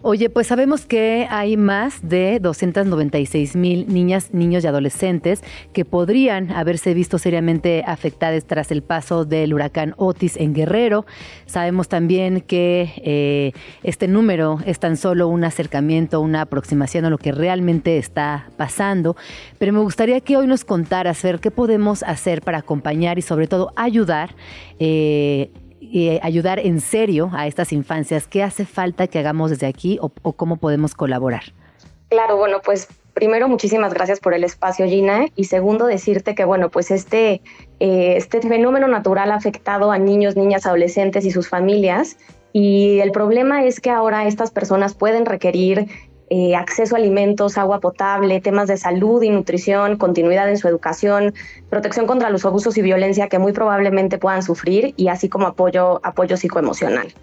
[SPEAKER 3] Oye, pues sabemos que hay más de 296 mil niñas, niños y adolescentes que podrían haberse visto seriamente afectados tras el paso del huracán Otis en Guerrero. Sabemos también que eh, este número es tan solo un acercamiento, una aproximación a lo que realmente está pasando. Pero me gustaría que hoy nos contaras, Fer, qué podemos hacer para acompañar y sobre todo ayudar. eh, eh, ayudar en serio a estas infancias? ¿Qué hace falta que hagamos desde aquí o, cómo podemos colaborar?
[SPEAKER 10] Claro, bueno, pues primero muchísimas gracias por el espacio, Gina, y segundo decirte que, bueno, pues este, eh, este fenómeno natural ha afectado a niños, niñas, adolescentes y sus familias, y el problema es que ahora estas personas pueden requerir eh, acceso a alimentos, agua potable, temas de salud y nutrición, continuidad en su educación, protección contra los abusos y violencia que muy probablemente puedan sufrir y así como apoyo, apoyo psicoemocional.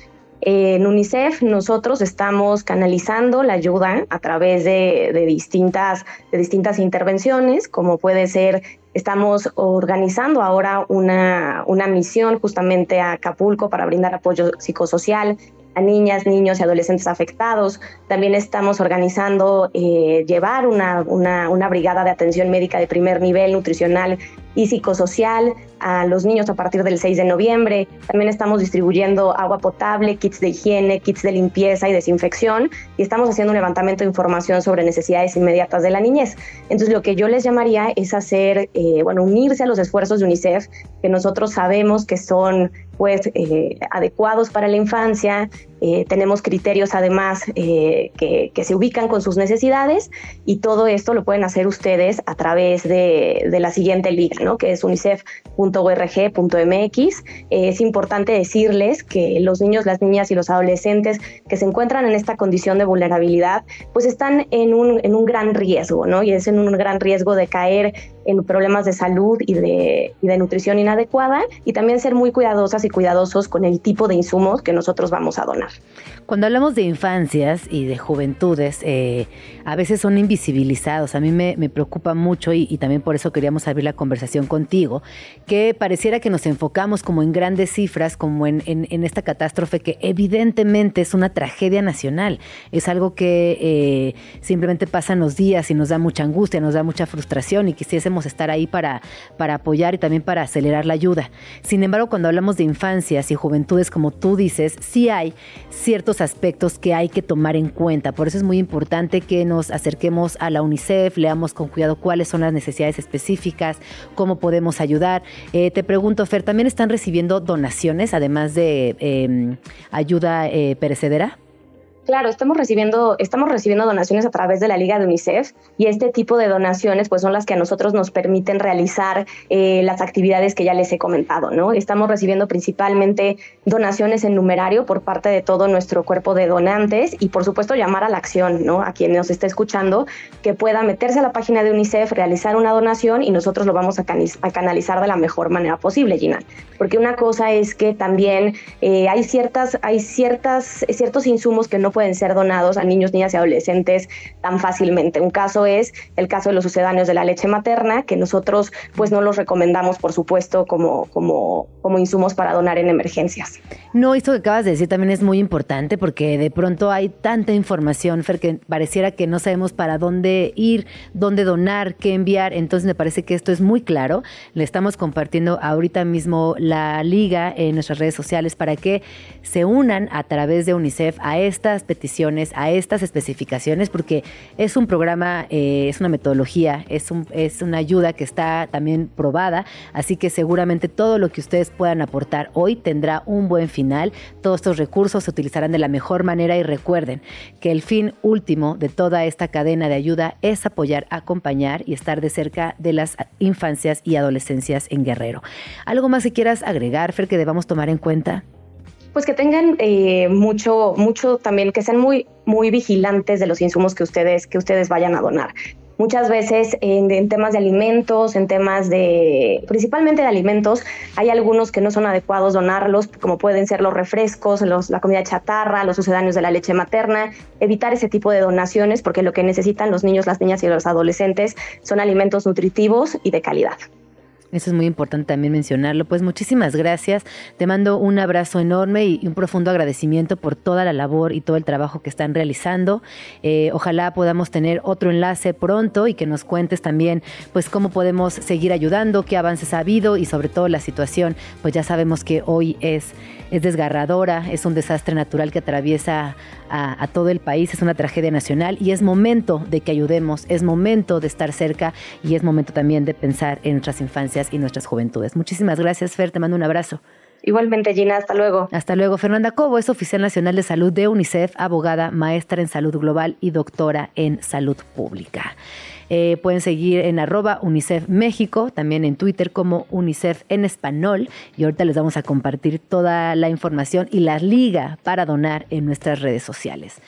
[SPEAKER 10] En UNICEF nosotros estamos canalizando la ayuda a través de, de, distintas, de distintas intervenciones, como puede ser, estamos organizando ahora una, una misión justamente a Acapulco para brindar apoyo psicosocial a niñas, niños y adolescentes afectados. También estamos organizando eh, llevar una, una, brigada de atención médica de primer nivel, nutricional y psicosocial a los niños a partir del 6 de noviembre. También estamos distribuyendo agua potable, kits de higiene, kits de limpieza y desinfección y estamos haciendo un levantamiento de información sobre necesidades inmediatas de la niñez. Entonces lo que yo les llamaría es hacer, eh, bueno, unirse a los esfuerzos de UNICEF que nosotros sabemos que son pues eh, adecuados para la infancia. Eh, tenemos criterios además eh, que, se ubican con sus necesidades y todo esto lo pueden hacer ustedes a través de, la siguiente liga, ¿no? que es unicef.org.mx. es importante decirles que los niños, las niñas y los adolescentes que se encuentran en esta condición de vulnerabilidad, pues están en un, en un gran riesgo, ¿no? y es en un gran riesgo de caer en problemas de salud y de, y de nutrición inadecuada y también ser muy cuidadosas y cuidadosos con el tipo de insumos que nosotros vamos a donar.
[SPEAKER 3] Cuando hablamos de infancias y de juventudes, eh, a veces son invisibilizados. A mí me, preocupa mucho y, también por eso queríamos abrir la conversación contigo, que pareciera que nos enfocamos como en grandes cifras, como en, esta catástrofe que evidentemente es una tragedia nacional. Es algo que eh, simplemente pasan los días y nos da mucha angustia, nos da mucha frustración y quisiésemos estar ahí para apoyar y también para acelerar la ayuda. Sin embargo, cuando hablamos de infancias y juventudes, como tú dices, sí hay ciertos aspectos que hay que tomar en cuenta. Por eso es muy importante que nos acerquemos a la UNICEF, leamos con cuidado cuáles son las necesidades específicas, cómo podemos ayudar. Eh, te pregunto, Fer, ¿también están recibiendo donaciones, además de eh, ayuda eh, perecedera?
[SPEAKER 10] Claro, estamos recibiendo, estamos recibiendo donaciones a través de la Liga de UNICEF y este tipo de donaciones pues son las que a nosotros nos permiten realizar eh, las actividades que ya les he comentado, ¿no? Estamos recibiendo principalmente donaciones en numerario por parte de todo nuestro cuerpo de donantes y por supuesto llamar a la acción, ¿no? A quien nos está escuchando que pueda meterse a la página de UNICEF, realizar una donación y nosotros lo vamos a, a canalizar de la mejor manera posible, Gina. Porque una cosa es que también eh, hay ciertas, hay ciertas, ciertos insumos que no pueden ser donados a niños, niñas y adolescentes tan fácilmente. Un caso es el caso de los sucedáneos de la leche materna, que nosotros pues no los recomendamos, por supuesto, como, como, como insumos para donar en emergencias.
[SPEAKER 3] No, esto que acabas de decir también es muy importante porque de pronto hay tanta información, Fer, que pareciera que no sabemos para dónde ir, dónde donar, qué enviar. Entonces me parece que esto es muy claro. Le estamos compartiendo ahorita mismo la liga en nuestras redes sociales para que se unan a través de UNICEF a estas peticiones, a estas especificaciones, porque es un programa, eh, es una metodología, es, es una ayuda que está también probada. Así que seguramente todo lo que ustedes puedan aportar hoy tendrá un buen final. Todos estos recursos se utilizarán de la mejor manera y recuerden que el fin último de toda esta cadena de ayuda es apoyar, acompañar y estar de cerca de las infancias y adolescencias en Guerrero. ¿Algo más que quieras agregar, Fer, que debamos tomar en cuenta?
[SPEAKER 10] Pues que tengan eh, mucho, mucho también, que sean muy, muy vigilantes de los insumos que ustedes, que ustedes vayan a donar. Muchas veces en, temas de alimentos, en temas de, principalmente de alimentos, hay algunos que no son adecuados donarlos, como pueden ser los refrescos, los, la comida chatarra, los sucedáneos de la leche materna, evitar ese tipo de donaciones porque lo que necesitan los niños, las niñas y los adolescentes son alimentos nutritivos y de calidad.
[SPEAKER 3] Eso es muy importante también mencionarlo. Pues muchísimas gracias. Te mando un abrazo enorme y un profundo agradecimiento por toda la labor y todo el trabajo que están realizando. Eh, ojalá podamos tener otro enlace pronto y que nos cuentes también pues cómo podemos seguir ayudando, qué avances ha habido y sobre todo la situación. Pues ya sabemos que hoy es es desgarradora, es un desastre natural que atraviesa a, todo el país, es una tragedia nacional y es momento de que ayudemos, es momento de estar cerca y es momento también de pensar en nuestras infancias y nuestras juventudes. Muchísimas gracias, Fer, te mando un abrazo.
[SPEAKER 10] Igualmente, Gina, hasta luego.
[SPEAKER 3] Hasta luego. Fernanda Cobo es oficial nacional de salud de UNICEF, abogada, maestra en salud global y doctora en salud pública. Eh, pueden seguir en arroba UNICEF México, también en Twitter como UNICEF en español. Y ahorita les vamos a compartir toda la información y la liga para donar en nuestras redes sociales.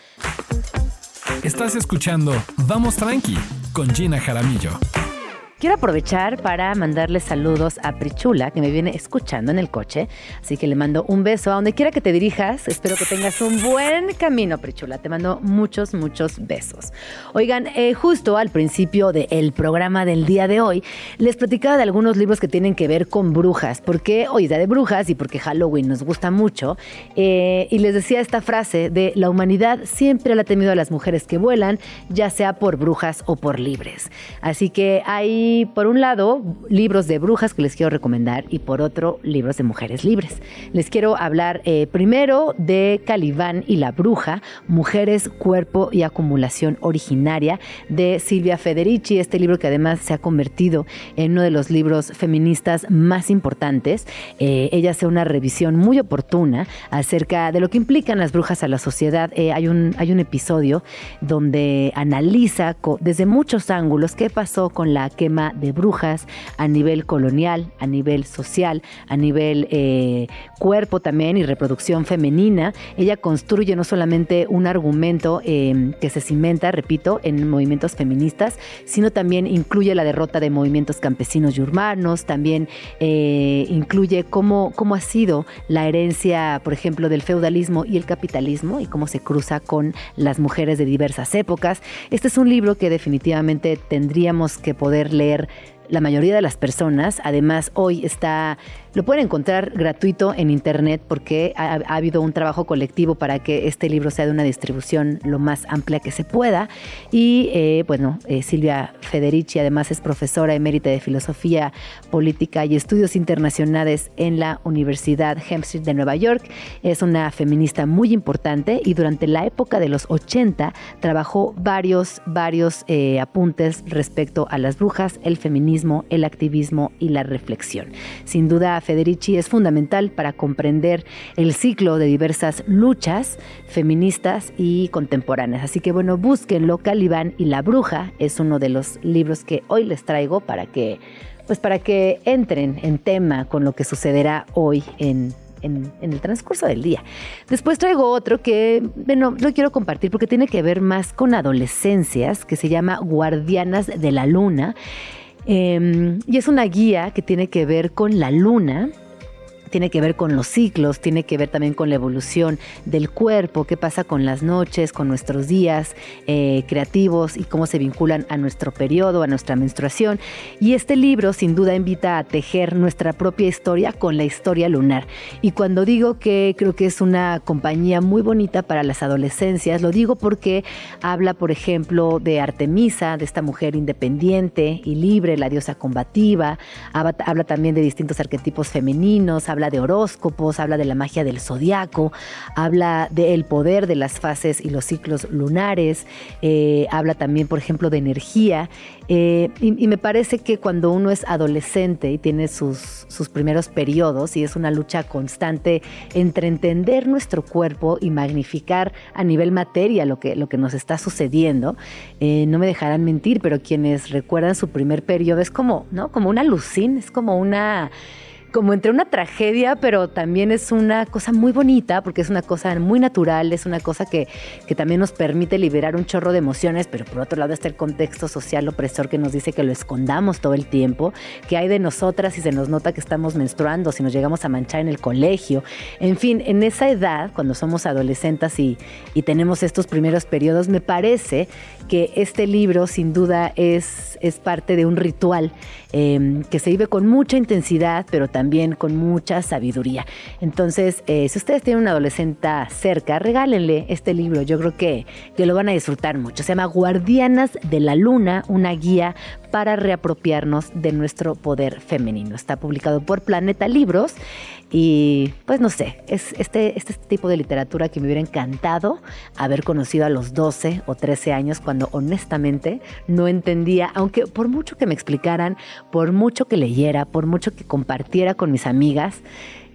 [SPEAKER 5] Estás escuchando Vamos Tranqui con Gina Jaramillo.
[SPEAKER 3] Quiero aprovechar para mandarle saludos a Prichula, que me viene escuchando en el coche. Así que le mando un beso a donde quiera que te dirijas. Espero que tengas un buen camino, Prichula. Te mando muchos, muchos besos. Oigan, eh, justo al principio del programa del día de hoy, les platicaba de algunos libros que tienen que ver con brujas. Porque hoy es de brujas y porque Halloween nos gusta mucho. Eh, y les decía esta frase de la humanidad siempre le ha temido a las mujeres que vuelan, ya sea por brujas o por libres. Así que hay por un lado, libros de brujas que les quiero recomendar y por otro, libros de mujeres libres. Les quiero hablar eh, primero de Calibán y la bruja, Mujeres, Cuerpo y Acumulación Originaria de Silvia Federici, este libro que además se ha convertido en uno de los libros feministas más importantes. Eh, ella hace una revisión muy oportuna acerca de lo que implican las brujas a la sociedad. Eh, hay, un, hay un episodio donde analiza desde muchos ángulos qué pasó con la quema de brujas a nivel colonial, a nivel social, a nivel eh, cuerpo también y reproducción femenina. Ella construye no solamente un argumento em, que se cimenta, repito, en movimientos feministas, sino también incluye la derrota de movimientos campesinos y urbanos, también eh, incluye cómo, cómo ha sido la herencia, por ejemplo, del feudalismo y el capitalismo y cómo se cruza con las mujeres de diversas épocas. Este es un libro que definitivamente tendríamos que poder leer la mayoría de las personas. Además, hoy está lo pueden encontrar gratuito en internet porque ha, habido un trabajo colectivo para que este libro sea de una distribución lo más amplia que se pueda. Y eh, bueno, eh, Silvia Federici además es profesora emérita de Filosofía Política y Estudios Internacionales en la Universidad Hampshire de Nueva York. Es una feminista muy importante y durante la época de los 80 trabajó varios, varios eh, apuntes respecto a las brujas, el feminismo, el activismo y la reflexión. Sin duda, Federici es fundamental para comprender el ciclo de diversas luchas feministas y contemporáneas. Así que bueno, búsquenlo. Calibán y la bruja es uno de los libros que hoy les traigo para que, pues para que entren en tema con lo que sucederá hoy en en, el transcurso del día. Después traigo otro que, bueno, lo quiero compartir porque tiene que ver más con adolescencias, que se llama Guardianas de la Luna. Em, y es una guía que tiene que ver con la luna tiene que ver con los ciclos, tiene que ver también con la evolución del cuerpo, qué pasa con las noches, con nuestros días eh, creativos y cómo se vinculan a nuestro periodo, a nuestra menstruación. Y este libro sin duda invita a tejer nuestra propia historia con la historia lunar. Y cuando digo que creo que es una compañía muy bonita para las adolescencias, lo digo porque habla, por ejemplo, de Artemisa, de esta mujer independiente y libre, la diosa combativa, habla, también de distintos arquetipos femeninos, habla de horóscopos, habla de la magia del zodiaco, habla del poder de las fases y los ciclos lunares, eh, habla también, por ejemplo, de energía. Eh, y, me parece que cuando uno es adolescente y tiene sus, sus primeros periodos y es una lucha constante entre entender nuestro cuerpo y magnificar a nivel materia lo que, lo que nos está sucediendo, eh, no me dejarán mentir, pero quienes recuerdan su primer periodo es como, ¿no? Como una lucín, es como una como entre una tragedia, pero también es una cosa muy bonita, porque es una cosa muy natural, es una cosa que, que también nos permite liberar un chorro de emociones, pero por otro lado está el contexto social opresor que nos dice que lo escondamos todo el tiempo, que hay de nosotras si se nos nota que estamos menstruando, si nos llegamos a manchar en el colegio. En fin, en esa edad, cuando somos adolescentes y, y tenemos estos primeros periodos, me parece que este libro sin duda es, es parte de un ritual Em, que se vive con mucha intensidad, pero también con mucha sabiduría. Entonces, eh, si ustedes tienen una adolescente cerca, regálenle este libro. Yo creo que, que lo van a disfrutar mucho. Se llama Guardianas de la Luna, una guía para reapropiarnos de nuestro poder femenino. Está publicado por Planeta Libros y pues no sé, es este, este tipo de literatura que me hubiera encantado haber conocido a los 12 o 13 años cuando honestamente no entendía, aunque por mucho que me explicaran, por mucho que leyera, por mucho que compartiera con mis amigas,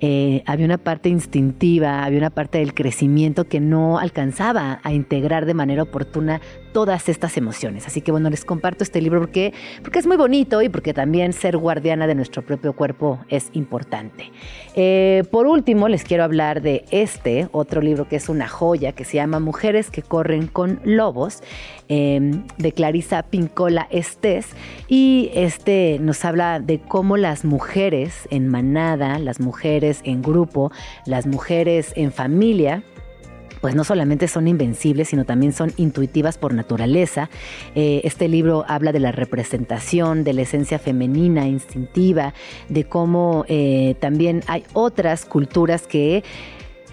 [SPEAKER 3] eh, había una parte instintiva, había una parte del crecimiento que no alcanzaba a integrar de manera oportuna todas estas emociones. Así que bueno, les comparto este libro porque, porque es muy bonito y porque también ser guardiana de nuestro propio cuerpo es importante. Eh, por último, les quiero hablar de este otro libro que es una joya que se llama Mujeres que corren con lobos em, de Clarisa Pincola Estés y este nos habla de cómo las mujeres en manada, las mujeres en grupo, las mujeres en familia pues no solamente son invencibles, sino también son intuitivas por naturaleza. Eh, este libro habla de la representación, de la esencia femenina, instintiva, de cómo eh, también hay otras culturas que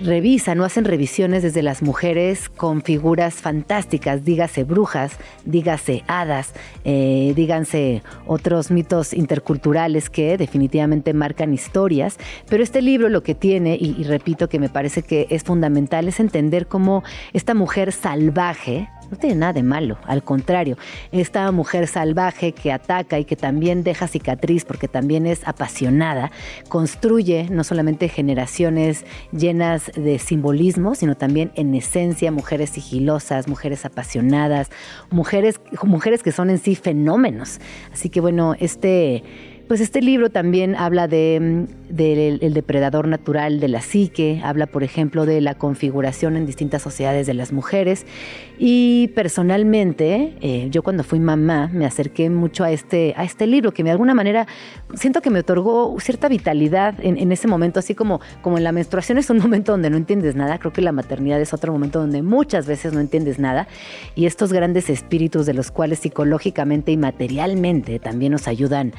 [SPEAKER 3] revisan o hacen revisiones desde las mujeres con figuras fantásticas, dígase brujas, dígase hadas, eh, díganse otros mitos interculturales que definitivamente marcan historias. Pero este libro lo que tiene, y, y repito que me parece que es fundamental, es entender cómo esta mujer salvaje, no tiene nada de malo, al contrario, esta mujer salvaje que ataca y que también deja cicatriz porque también es apasionada, construye no solamente generaciones llenas de simbolismo, sino también en esencia mujeres sigilosas, mujeres apasionadas, mujeres, mujeres que son en sí fenómenos. Así que bueno, este pues este libro también habla de, mm, del depredador natural de la psique, habla por ejemplo de la configuración en distintas sociedades de las mujeres. Y personalmente eh, yo cuando fui mamá me acerqué mucho a este, a este libro que de alguna manera siento que me otorgó cierta vitalidad en, en ese momento, así como, como en la menstruación es un momento donde no entiendes nada, creo que la maternidad es otro momento donde muchas veces no entiendes nada. Y estos grandes espíritus de los cuales psicológicamente y materialmente también nos ayudan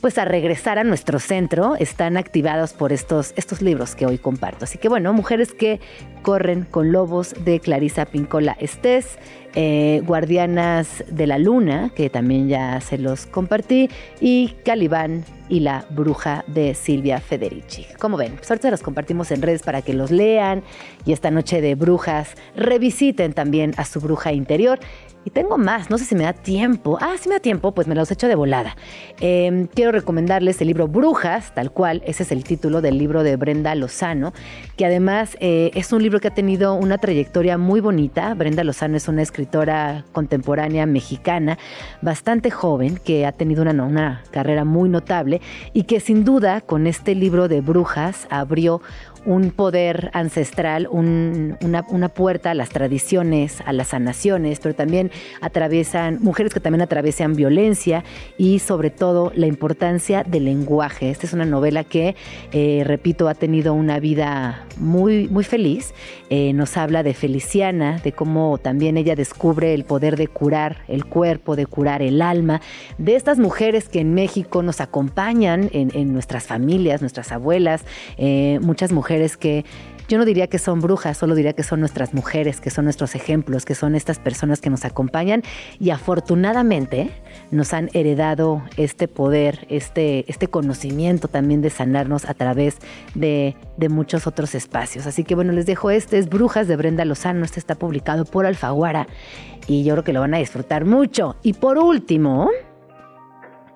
[SPEAKER 3] pues a regresar a nuestro centro están activados por estos, estos libros que hoy comparto. Así que bueno, Mujeres que corren con lobos de Clarisa Pincola Estés, eh, Guardianas de la Luna, que también ya se los compartí, y Calibán y la Bruja de Silvia Federici. Como ven, pues los compartimos en redes para que los lean y esta noche de brujas revisiten también a su bruja interior y tengo más, no sé si me da tiempo. Ah, si me da tiempo, pues me los echo de volada. Em, quiero recomendarles el libro Brujas, tal cual, ese es el título del libro de Brenda Lozano, que además eh, es un libro que ha tenido una trayectoria muy bonita. Brenda Lozano es una escritora contemporánea mexicana, bastante joven, que ha tenido una, una carrera muy notable y que sin duda con este libro de Brujas abrió un poder ancestral, un- una, puerta a las tradiciones, a las sanaciones, pero también atraviesan, mujeres que también atraviesan violencia y sobre todo la importancia del lenguaje. Esta es una novela que, eh, repito, ha tenido una vida muy, muy feliz. Eh, nos habla de Feliciana, de cómo también ella descubre el poder de curar el cuerpo, de curar el alma, de estas mujeres que en México nos acompañan en, en nuestras familias, nuestras abuelas, eh, muchas mujeres que yo no diría que son brujas, solo diría que son nuestras mujeres, que son nuestros ejemplos, que son estas personas que nos acompañan y afortunadamente nos han heredado este poder, este, este conocimiento también de sanarnos a través de, de muchos otros espacios. Así que bueno, les dejo este, es Brujas de Brenda Lozano, este está publicado por Alfaguara y yo creo que lo van a disfrutar mucho. Y por último,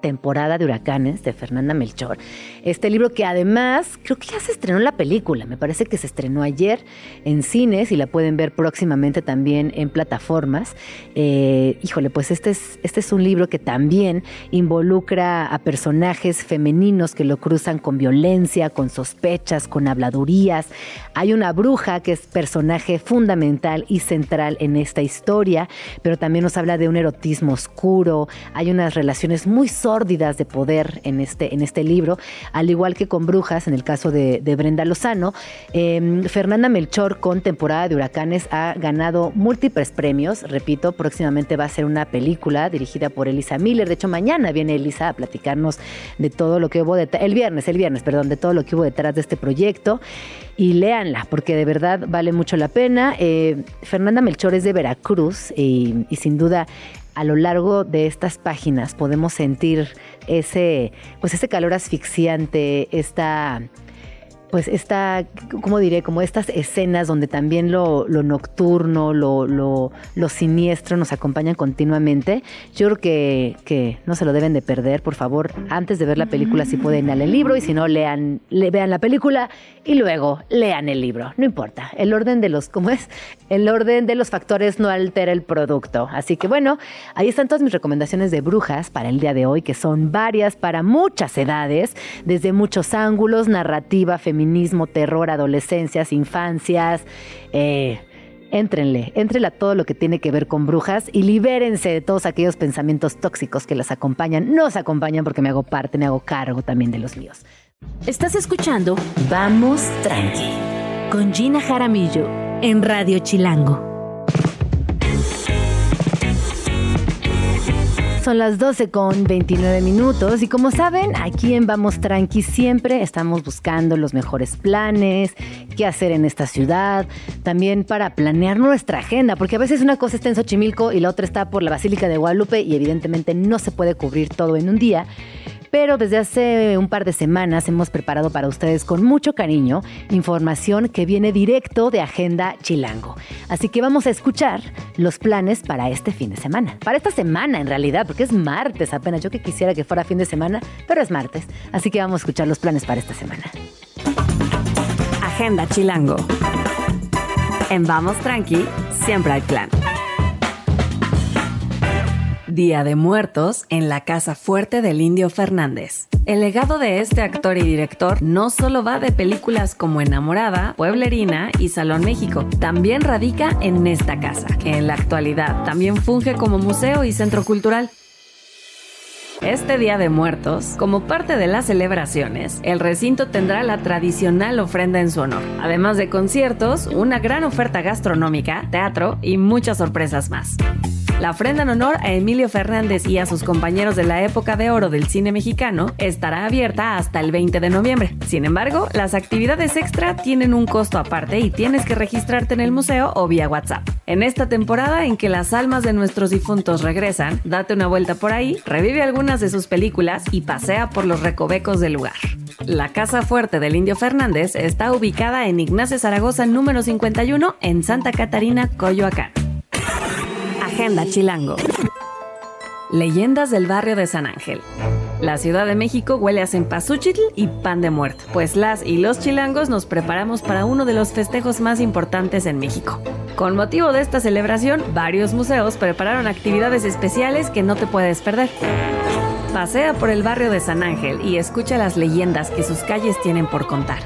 [SPEAKER 3] temporada de huracanes de Fernanda Melchor. Este libro que además creo que ya se estrenó la película, me parece que se estrenó ayer en cines y la pueden ver próximamente también en plataformas. Eh, híjole, pues este es, este es un libro que también involucra a personajes femeninos que lo cruzan con violencia, con sospechas, con habladurías. Hay una bruja que es personaje fundamental y central en esta historia, pero también nos habla de un erotismo oscuro, hay unas relaciones muy de poder en este, en este libro, al igual que con Brujas, en el caso de, Brenda Lozano. Eh, Fernanda Melchor con temporada de huracanes ha ganado múltiples premios, repito, próximamente va a ser una película dirigida por Elisa Miller, de hecho mañana viene Elisa a platicarnos de todo lo que hubo detrás, el viernes, el viernes, perdón, de todo lo que hubo detrás de este proyecto y léanla, porque de verdad vale mucho la pena. Eh, Fernanda Melchor es de Veracruz y sin duda a lo largo de estas páginas podemos sentir ese, pues ese calor asfixiante, esta pues esta, ¿cómo diré? Como estas escenas donde también lo, lo nocturno, lo, lo, lo siniestro nos acompañan continuamente. Yo creo que, que no se lo deben de perder, por favor. Antes de ver la película, si pueden leer el libro y si no, lean, le, vean la película y luego lean el libro. No importa. El orden de los, ¿cómo es? El orden de los factores no altera el producto. Así que bueno, ahí están todas mis recomendaciones de brujas para el día de hoy, que son varias para muchas edades, desde muchos ángulos, narrativa, feminismo, terror, adolescencias, infancias. Eh, Éntrenle, a todo lo que tiene que ver con brujas y libérense de todos aquellos pensamientos tóxicos que las acompañan. Nos acompañan porque me hago parte, me hago cargo también de los míos.
[SPEAKER 1] Estás escuchando
[SPEAKER 2] Vamos tranqui.
[SPEAKER 1] con Gina Jaramillo en Radio Chilango.
[SPEAKER 3] Son las 12 con 29 minutos y como saben, aquí en Vamos Tranqui siempre estamos buscando los mejores planes, qué hacer en esta ciudad, también para planear nuestra agenda, porque a veces una cosa está en Xochimilco y la otra está por la Basílica de Guadalupe y evidentemente no se puede cubrir todo en un día. Pero desde hace un par de semanas hemos preparado para ustedes con mucho cariño información que viene directo de Agenda Chilango. Así que vamos a escuchar los planes para este fin de semana. Para esta semana en realidad, porque es martes apenas. Yo que quisiera que fuera fin de semana, pero es martes. Así que vamos a escuchar los planes para esta semana.
[SPEAKER 4] Agenda Chilango. En Vamos Tranqui, siempre hay plan. Día de Muertos en la Casa Fuerte del Indio Fernández. El legado de este actor y director no solo va de películas como Enamorada, Pueblerina y Salón México, también radica en esta casa, que en la actualidad también funge como museo y centro cultural. Este Día de Muertos, como parte de las celebraciones, el recinto tendrá la tradicional ofrenda en su honor, además de conciertos, una gran oferta gastronómica, teatro y muchas sorpresas más. La ofrenda en honor a Emilio Fernández y a sus compañeros de la época de oro del cine mexicano estará abierta hasta el 20 de noviembre. Sin embargo, las actividades extra tienen un costo aparte y tienes que registrarte en el museo o vía WhatsApp. En esta temporada en que las almas de nuestros difuntos regresan, date una vuelta por ahí, revive algunas de sus películas y pasea por los recovecos del lugar. La Casa Fuerte del Indio Fernández está ubicada en Ignacio Zaragoza número 51 en Santa Catarina, Coyoacán. Agenda Chilango. Leyendas del barrio de San Ángel. La Ciudad de México huele a cempasúchitl y pan de muerto, pues las y los chilangos nos preparamos para uno de los festejos más importantes en México. Con motivo de esta celebración, varios museos prepararon actividades especiales que no te puedes perder. Pasea por el barrio de San Ángel y escucha las leyendas que sus calles tienen por contar.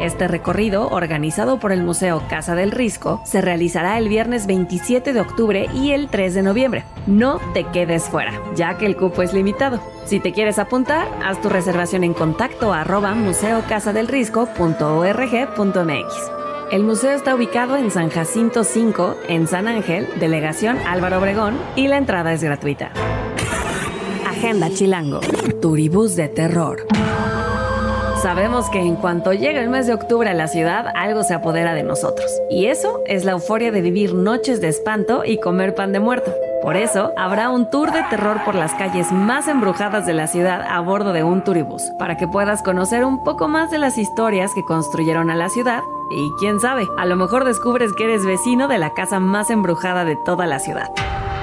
[SPEAKER 4] Este recorrido, organizado por el Museo Casa del Risco, se realizará el viernes 27 de octubre y el 3 de noviembre. No te quedes fuera, ya que el cupo es limitado. Si te quieres apuntar, haz tu reservación en contacto arroba museocasadelrisco.org.mx. El museo está ubicado en San Jacinto 5, en San Ángel, delegación Álvaro Obregón, y la entrada es gratuita. Agenda Chilango, Turibús de Terror. Sabemos que en cuanto llega el mes de octubre a la ciudad, algo se apodera de nosotros. Y eso es la euforia de vivir noches de espanto y comer pan de muerto. Por eso, habrá un tour de terror por las calles más embrujadas de la ciudad a bordo de un turibús, para que puedas conocer un poco más de las historias que construyeron a la ciudad y quién sabe, a lo mejor descubres que eres vecino de la casa más embrujada de toda la ciudad.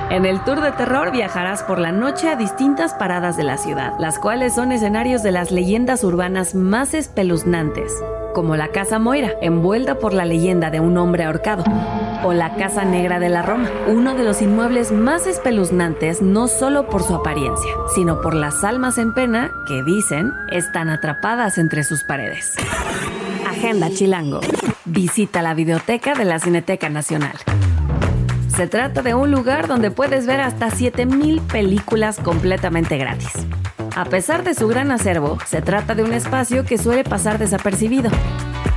[SPEAKER 4] En el tour de terror viajarás por la noche a distintas paradas de la ciudad, las cuales son escenarios de las leyendas urbanas más espeluznantes, como la Casa Moira, envuelta por la leyenda de un hombre ahorcado, o la Casa Negra de la Roma, uno de los inmuebles más espeluznantes no solo por su apariencia, sino por las almas en pena que dicen están atrapadas entre sus paredes. Agenda Chilango. Visita la videoteca de la Cineteca Nacional. Se trata de un lugar donde puedes ver hasta 7000 películas completamente gratis. A pesar de su gran acervo, se trata de un espacio que suele pasar desapercibido.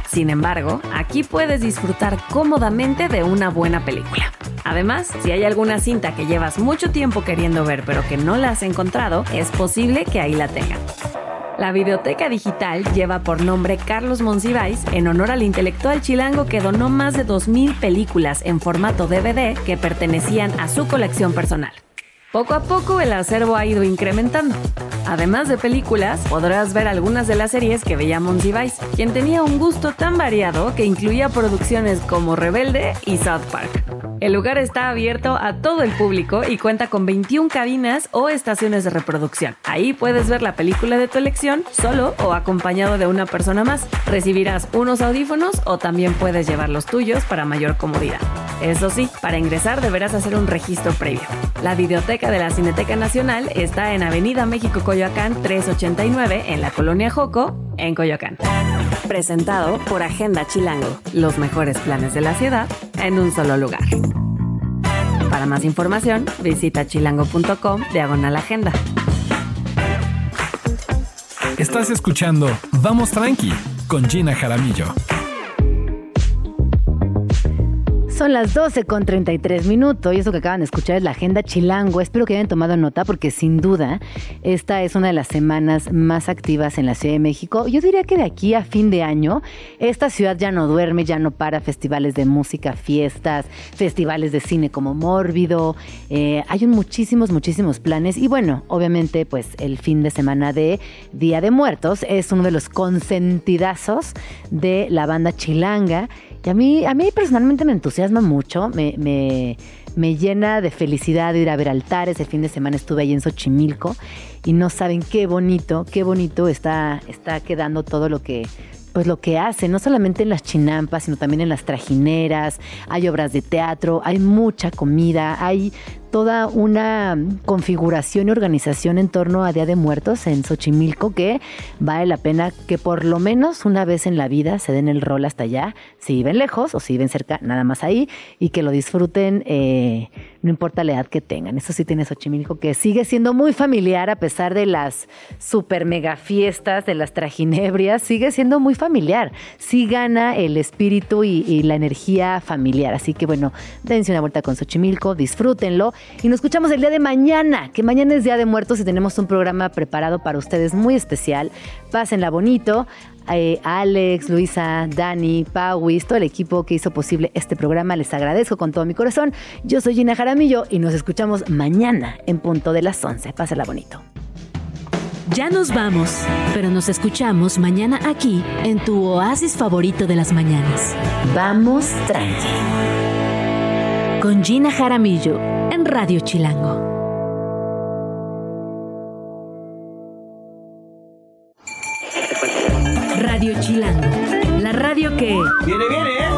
[SPEAKER 4] Sin embargo, aquí puedes disfrutar cómodamente de una buena película. Además, si hay alguna cinta que llevas mucho tiempo queriendo ver pero que no la has encontrado, es posible que ahí la tengan. La videoteca digital lleva por nombre Carlos Monsiváis en honor al intelectual chilango que donó más de 2.000 películas en formato DVD que pertenecían a su colección personal. Poco a poco el acervo ha ido incrementando. Además de películas, podrás ver algunas de las series que veía Monsiváis, quien tenía un gusto tan variado que incluía producciones como Rebelde y South Park. El lugar está abierto a todo el público y cuenta con 21 cabinas o estaciones de reproducción. Ahí puedes ver la película de tu elección solo o acompañado de una persona más. Recibirás unos audífonos o también puedes llevar los tuyos para mayor comodidad. Eso sí, para ingresar deberás hacer un registro previo. La videoteca de la Cineteca Nacional está en Avenida México Coyoacán 389 en la colonia Joco, en Coyoacán. Presentado por Agenda Chilango, los mejores planes de la ciudad en un solo lugar. Para más información, visita chilango.com diagonal agenda.
[SPEAKER 5] Estás escuchando Vamos Tranqui con Gina Jaramillo.
[SPEAKER 3] Son las 12 con 33 minutos y eso que acaban de escuchar es la agenda chilango. Espero que hayan tomado nota porque sin duda esta es una de las semanas más activas en la Ciudad de México. Yo diría que de aquí a fin de año esta ciudad ya no duerme, ya no para festivales de música, fiestas, festivales de cine como Mórbido. Eh, hay muchísimos, muchísimos planes y bueno, obviamente pues el fin de semana de Día de Muertos es uno de los consentidazos de la banda chilanga a mí, a mí personalmente me entusiasma mucho, me, me, me llena de felicidad ir a ver altares. El fin de semana estuve ahí en Xochimilco y no saben qué bonito, qué bonito está, está quedando todo lo que, pues lo que hace, no solamente en las chinampas, sino también en las trajineras, hay obras de teatro, hay mucha comida, hay toda una configuración y organización en torno a Día de Muertos en Xochimilco que vale la pena que por lo menos una vez en la vida se den el rol hasta allá, si viven lejos o si viven cerca, nada más ahí, y que lo disfruten, eh, no importa la edad que tengan. Eso sí tiene Xochimilco que sigue siendo muy familiar a pesar de las super mega fiestas, de las trajinebrias, sigue siendo muy familiar. Sí gana el espíritu y, y la energía familiar. Así que bueno, dense una vuelta con Xochimilco, disfrútenlo y nos escuchamos el día de mañana, que mañana es Día de Muertos y tenemos un programa preparado para ustedes muy especial. Pásenla bonito. Eh, Alex, Luisa, Dani, Pauis, todo el equipo que hizo posible este programa, les agradezco con todo mi corazón. Yo soy Gina Jaramillo y nos escuchamos mañana en punto de las 11. Pásenla bonito.
[SPEAKER 1] Ya nos vamos, pero nos escuchamos mañana aquí en tu oasis favorito de las mañanas.
[SPEAKER 2] Vamos tranqui.
[SPEAKER 1] Con Gina Jaramillo en Radio Chilango. Radio Chilango, la radio que...
[SPEAKER 11] ¡Viene, viene!